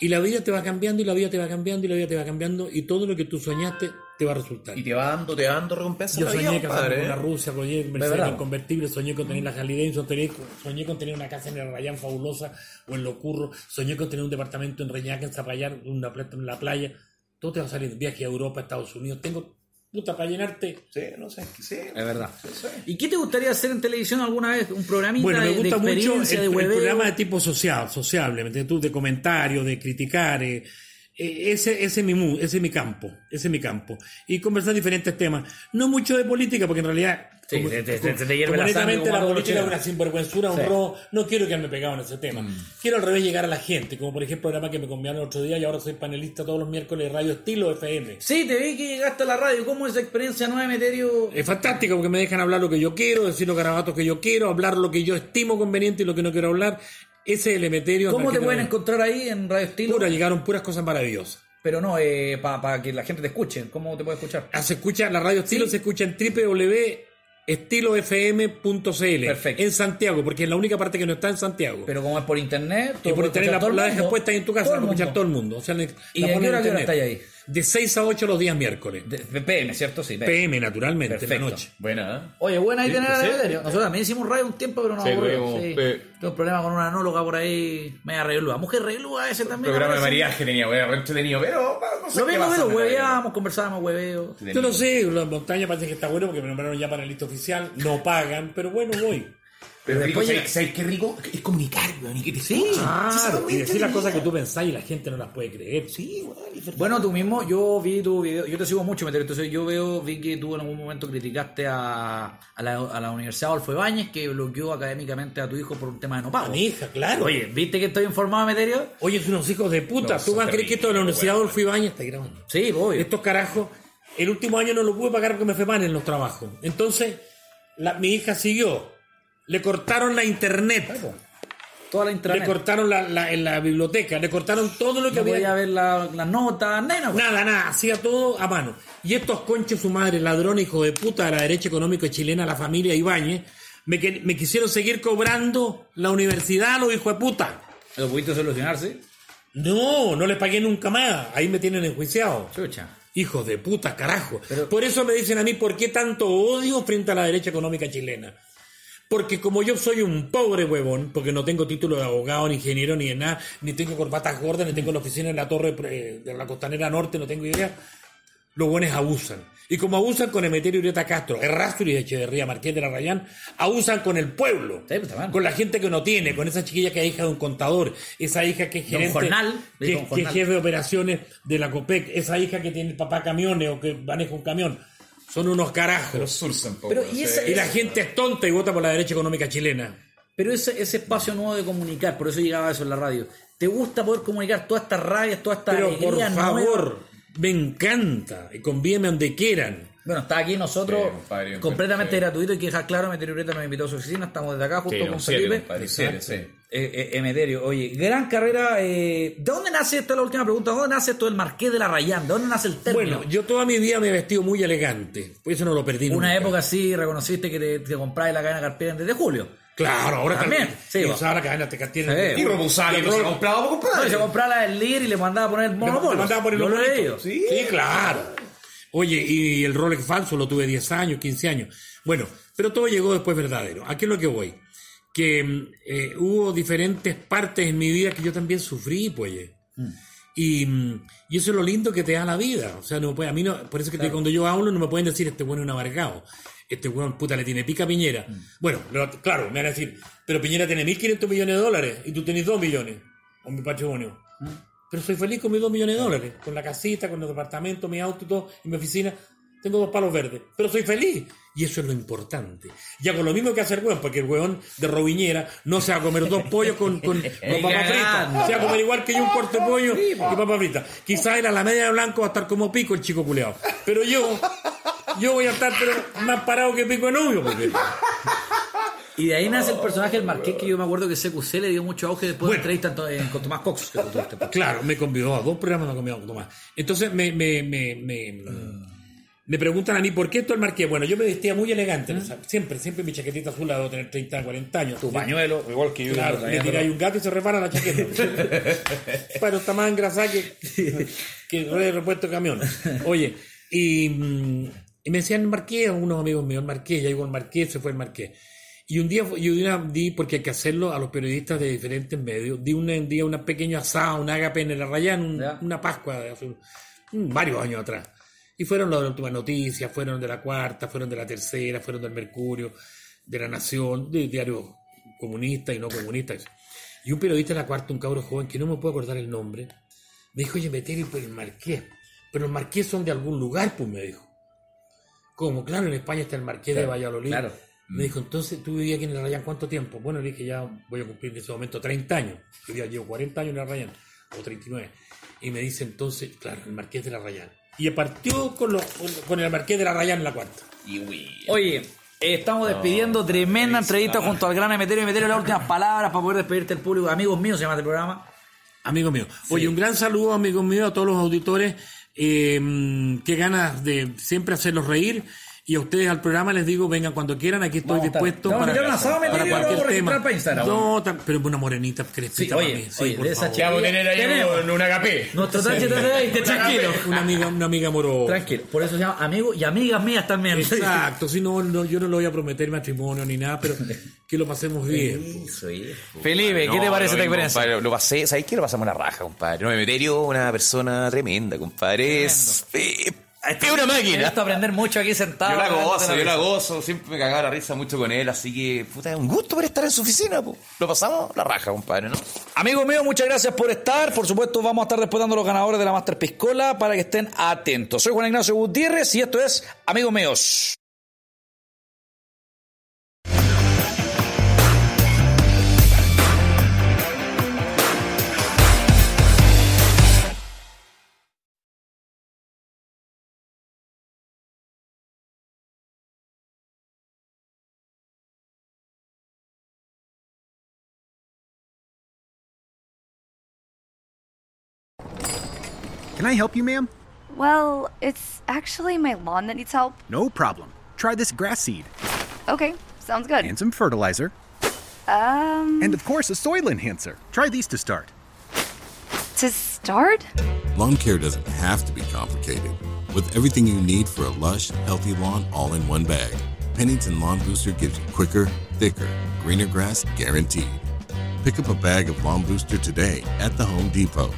y la vida te va cambiando, y la vida te va cambiando, y la vida te va cambiando, y todo lo que tú soñaste te va a resultar. Y te va dando, te va dando recompensa. Yo soñé casarme con ¿eh? una Rusia, soñé en Mercedes verdad. en convertible, soñé con tener la Davidson, soñé, soñé con tener una casa en el Rayán fabulosa o en Locurro, soñé con tener un departamento en Reñaca, en Zapallar, una plata en la playa. Todo te va a salir viaje a Europa, a Estados Unidos. Tengo puta para llenarte. Sí, no sé, sí. Es verdad. ¿Y qué te gustaría hacer en televisión alguna vez? ¿Un programita Bueno, me de, de gusta mucho el, experiencia, de el hueveo? programa de tipo social, sociable, ¿me entiendes tú? De comentario, de criticar. eh, eh, ese, ese, es mi, ese es mi campo, ese es mi campo. Y conversar diferentes temas. No mucho de política, porque en realidad, Sí, como, te- te- como- te- te hierve como la sangre política es una sinvergüenzura, un Sí. Mm. robo, no quiero que me pegado en ese tema. Quiero al revés llegar a la gente, como por ejemplo el programa que me convidaron el otro día y ahora soy panelista todos los miércoles de Radio Estilo FM. Sí, te vi que llegaste a la radio. ¿Cómo es esa experiencia nueva, Emeterio? Es fantástico porque me dejan hablar lo que yo quiero, decir los garabatos que yo quiero, hablar lo que yo estimo conveniente y lo que no quiero hablar. Ese es el emeterio. ¿Cómo te pueden encontrar ahí en Radio Estilo? Pura, llegaron puras cosas maravillosas. Pero no, eh, para que la gente te escuche. ¿Cómo te puede escuchar? Ah, Se escucha, la radio estilo Sí. se escucha en www.estilofm.cl Perfecto. en Santiago, porque es la única parte que no está en Santiago. Pero como es por internet, y todo por puede internet la, la dejas puesta ahí en tu casa, la puede escuchar todo el mundo. O sea, ¿Y la de qué hora qué hora ahí? De 6 a 8 los días miércoles. De, de PM, ¿cierto? Sí, PM. PM, naturalmente, en Perfecto. la noche. Buena, ¿eh? Oye, buena ahí tener a. Nosotros también hicimos radio un tiempo, pero no Sí, aburrido. tuvimos, Sí. Tuve un problema con una anóloga por ahí, media reluda. Mujer reluda ese también. programa de mariaje tenía, bueno, re entretenido, pero no sé Lo mismo, pero hueveábamos, conversábamos, hueveo. Yo no sé, la montaña parece que está bueno porque me nombraron ya panelista oficial, no pagan, pero bueno, voy. Pero después ¿sabes, ¿sabes qué rico? Es comunicar, weón, y que te Sí. Claro, y decir las cosas que tú pensás y la gente no las puede creer. Sí, weón. Bueno, tú mismo, yo vi tu video, yo te sigo mucho, Meteoro, entonces yo veo, vi que tú en algún momento criticaste a, a, la, a la Universidad Adolfo Ibáñez que bloqueó académicamente a tu hijo por un tema de no pago. A mi hija, claro. Oye, ¿viste que estoy informado, Meterio? Oye, son unos hijos de puta. No, ¿Tú vas a creer que esto de la Universidad weón. Adolfo Ibáñez está grabando? Sí, obvio. Estos carajos, el último año no lo pude pagar porque me fue mal en los trabajos. Entonces, la- mi hija siguió. Le cortaron la internet. Toda la Le intranet. cortaron la, la- en la biblioteca. Le cortaron todo lo que No había. podía ver la- las notas, nada. Nada, nada, hacía todo a mano. Y estos conches, su madre, ladrones, hijo de puta de la derecha económica chilena, la familia Ibáñez, me, me quisieron seguir cobrando la universidad, los hijos de puta. ¿Lo pudiste solucionar, sí? No, no les pagué nunca más. Ahí me tienen enjuiciado. Chucha. Hijos de puta, carajo. Pero- Por eso me dicen a mí, ¿por qué tanto odio frente a la derecha económica chilena? Porque como yo soy un pobre huevón, porque no tengo título de abogado, ni ingeniero, ni de nada, ni tengo corbatas gordas, ni tengo la oficina en la torre eh, de la costanera norte, no tengo idea, los buenos abusan. Y como abusan con Emeterio Urieta Castro, Errázuriz de Echeverría, Marqués de la Rayán, abusan con el pueblo, Sí, pues, con la gente que no tiene, con esa chiquilla que es hija de un contador, esa hija que es gerente, Jornal, que, que es jefe de operaciones de la COPEC, esa hija que tiene el papá camiones o que maneja un camión. Son unos carajos. Pero, y esa- Y la gente es tonta y vota por la derecha económica chilena. Pero ese, ese espacio nuevo de comunicar, por eso llegaba eso en la radio. ¿Te gusta poder comunicar todas estas rabias, toda esta Pero por alegría nueva? favor, me encanta. Y convíeme donde quieran. Bueno, está aquí nosotros, Sí, compadre, yo completamente gratuito. Hay que dejar claro, Emeterio Ureta nos invitó a su oficina. Estamos desde acá junto Sí, con siete, Felipe. compadre, siete, sí. Eh, eh, Emeterio, oye, gran carrera. eh, ¿De dónde nace, esta es la última pregunta, ¿de dónde nace esto del Marqués de la Rayán? ¿De dónde nace el término? Bueno, yo toda mi vida me he vestido muy elegante. Por eso no lo perdí nunca. Una época así reconociste que te, te comprabas la cadena Carpena desde julio. Claro, ahora También, sí, Y va. usaba la cadena te Sí, Y Robusani, Y que se compraba para No, y comprar. se compraba la del líder y le mandaba a poner el monopolio. Le mandaba por el Yo lo he monolito. leído. Sí, claro. Oye, y el Rolex falso lo tuve 10 años, 15 años. Bueno, pero todo llegó después verdadero. ¿A qué es lo que voy? Que mm, eh, hubo diferentes partes en mi vida que yo también sufrí, pues. Y, mm, y eso es lo lindo que te da la vida. O sea, no puede, a mí no, por eso que te- cuando yo hablo no me pueden decir este bueno es un amargado. Este weón puta le tiene pica a Piñera. Bueno, lo- claro, me van a decir, pero Piñera tiene 1.500 millones de dólares y tú tenés 2 millones con mi patrimonio. Pero soy feliz con mis 2 millones de dólares, con la casita, con el departamento, mi auto y todo, y mi oficina. Tengo dos palos verdes, pero soy feliz. Y eso es lo importante. Y hago lo mismo que hace el weón, porque el weón de Robiñera no se va a comer dos pollos con, con, con papa frita. Se va a comer igual que yo un cuarto de pollo y papa frita. Quizás en la media de blanco va a estar como pico el chico culeado. Pero yo, yo voy a estar pero más parado que pico de novio. Porque... Y de ahí nace el personaje del Marqués que yo me acuerdo que CQC le dio mucho auge después Bueno. de entrevista en to- en- con Tomás Cox. que tuviste. Claro, me convidó a dos programas, me convidó a Tomás. Entonces me, me, me, me, me preguntan a mí, ¿por qué esto el marqués? Bueno, yo me vestía muy elegante, ¿no? O sea, siempre, siempre mi chaquetita azul la debo tener 30, 40 años. Tu pañuelo, igual que yo. Claro, le tiráis un gato y se repara la chaqueta. Pero está más engrasada que, que de repuesto de camión. Oye, y, y me decían Marqués, unos amigos míos, el Marqués, ya llegó el Marqués, se fue el Marqués. Y un día, yo di, una- di, porque hay que hacerlo a los periodistas de diferentes medios, di un, un día una pequeña asada, un agape en el Arrayán, un- una Pascua hace un- varios años atrás. Y fueron los de última noticia, fueron de la cuarta, fueron de la tercera, fueron del Mercurio, de la Nación, de diarios comunistas y no comunistas. Y un periodista de la cuarta, un cabro joven, que no me puedo acordar el nombre, me dijo, oye, Meterio, pero el Marqués. Pero el Marqués son de algún lugar, pues me dijo. Como, claro, en España está el Marqués de Valladolid. claro. Me dijo, entonces, ¿tú vivías aquí en el Rayán cuánto tiempo? Bueno, le dije, ya voy a cumplir en ese momento 30 años. Yo ya llevo 40 años en el Rayán, o 39. Y me dice entonces, claro, el Marqués de la Rayán. Y partió con, los- con- con el Marqués de la Rayán en la cuarta. Oye, eh, estamos despidiendo tremenda entrevista junto al gran Emeterio. Emeterio, las últimas palabras para poder despedirte del público. Amigos míos, se llama este programa. Amigo mío. Oye, un gran saludo, amigos míos, a todos los auditores. Eh, qué ganas de siempre hacerlos reír. Y a ustedes al programa les digo, vengan cuando quieran, aquí estoy Vamos dispuesto para, para Meterio, cualquier tema. para. No, tan- pero una morenita crespita Sí, para oye, mí. Sí, oye, por de esa favor. chica- Vamos a tener ahí Tenemos. un, agape. Nuestro tache de 20, tranquilo. Una amiga, una amiga amorosa. Tranquilo. Por eso se llama amigo y amigas mías también. Exacto, si no, no, yo no le voy a prometer matrimonio ni nada, pero que lo pasemos bien. Eso, hijo. No, Felipe, ¿qué te parece esta experiencia? compadre, lo pasé, ¿sabéis qué? Lo pasamos una raja, compadre. No, Emeterio, una persona tremenda, compadre. Es, es una máquina. Esto aprender mucho aquí sentado. Yo la gozo, yo la gozo, siempre me cagaba la risa mucho con él, así que, puta, es un gusto por estar en su oficina, po. Lo pasamos la raja, compadre, ¿no? Amigos míos, muchas gracias por estar. Por supuesto, vamos a estar después dando los ganadores de la Master Piscola para que estén atentos. Soy Juan Ignacio Gutiérrez y esto es Amigos míos. Can I help you, ma'am? Well, it's actually my lawn that needs help. No problem. Try this grass seed Okay, sounds good. and some fertilizer, Um, and of course, a soil enhancer. Try these to start. to start? Lawn care doesn't have to be complicated. With everything you need for a lush, healthy lawn all in one bag. Pennington Lawn Booster gives you quicker, thicker, greener grass guaranteed. Pick up a bag of Lawn Booster today at the Home Depot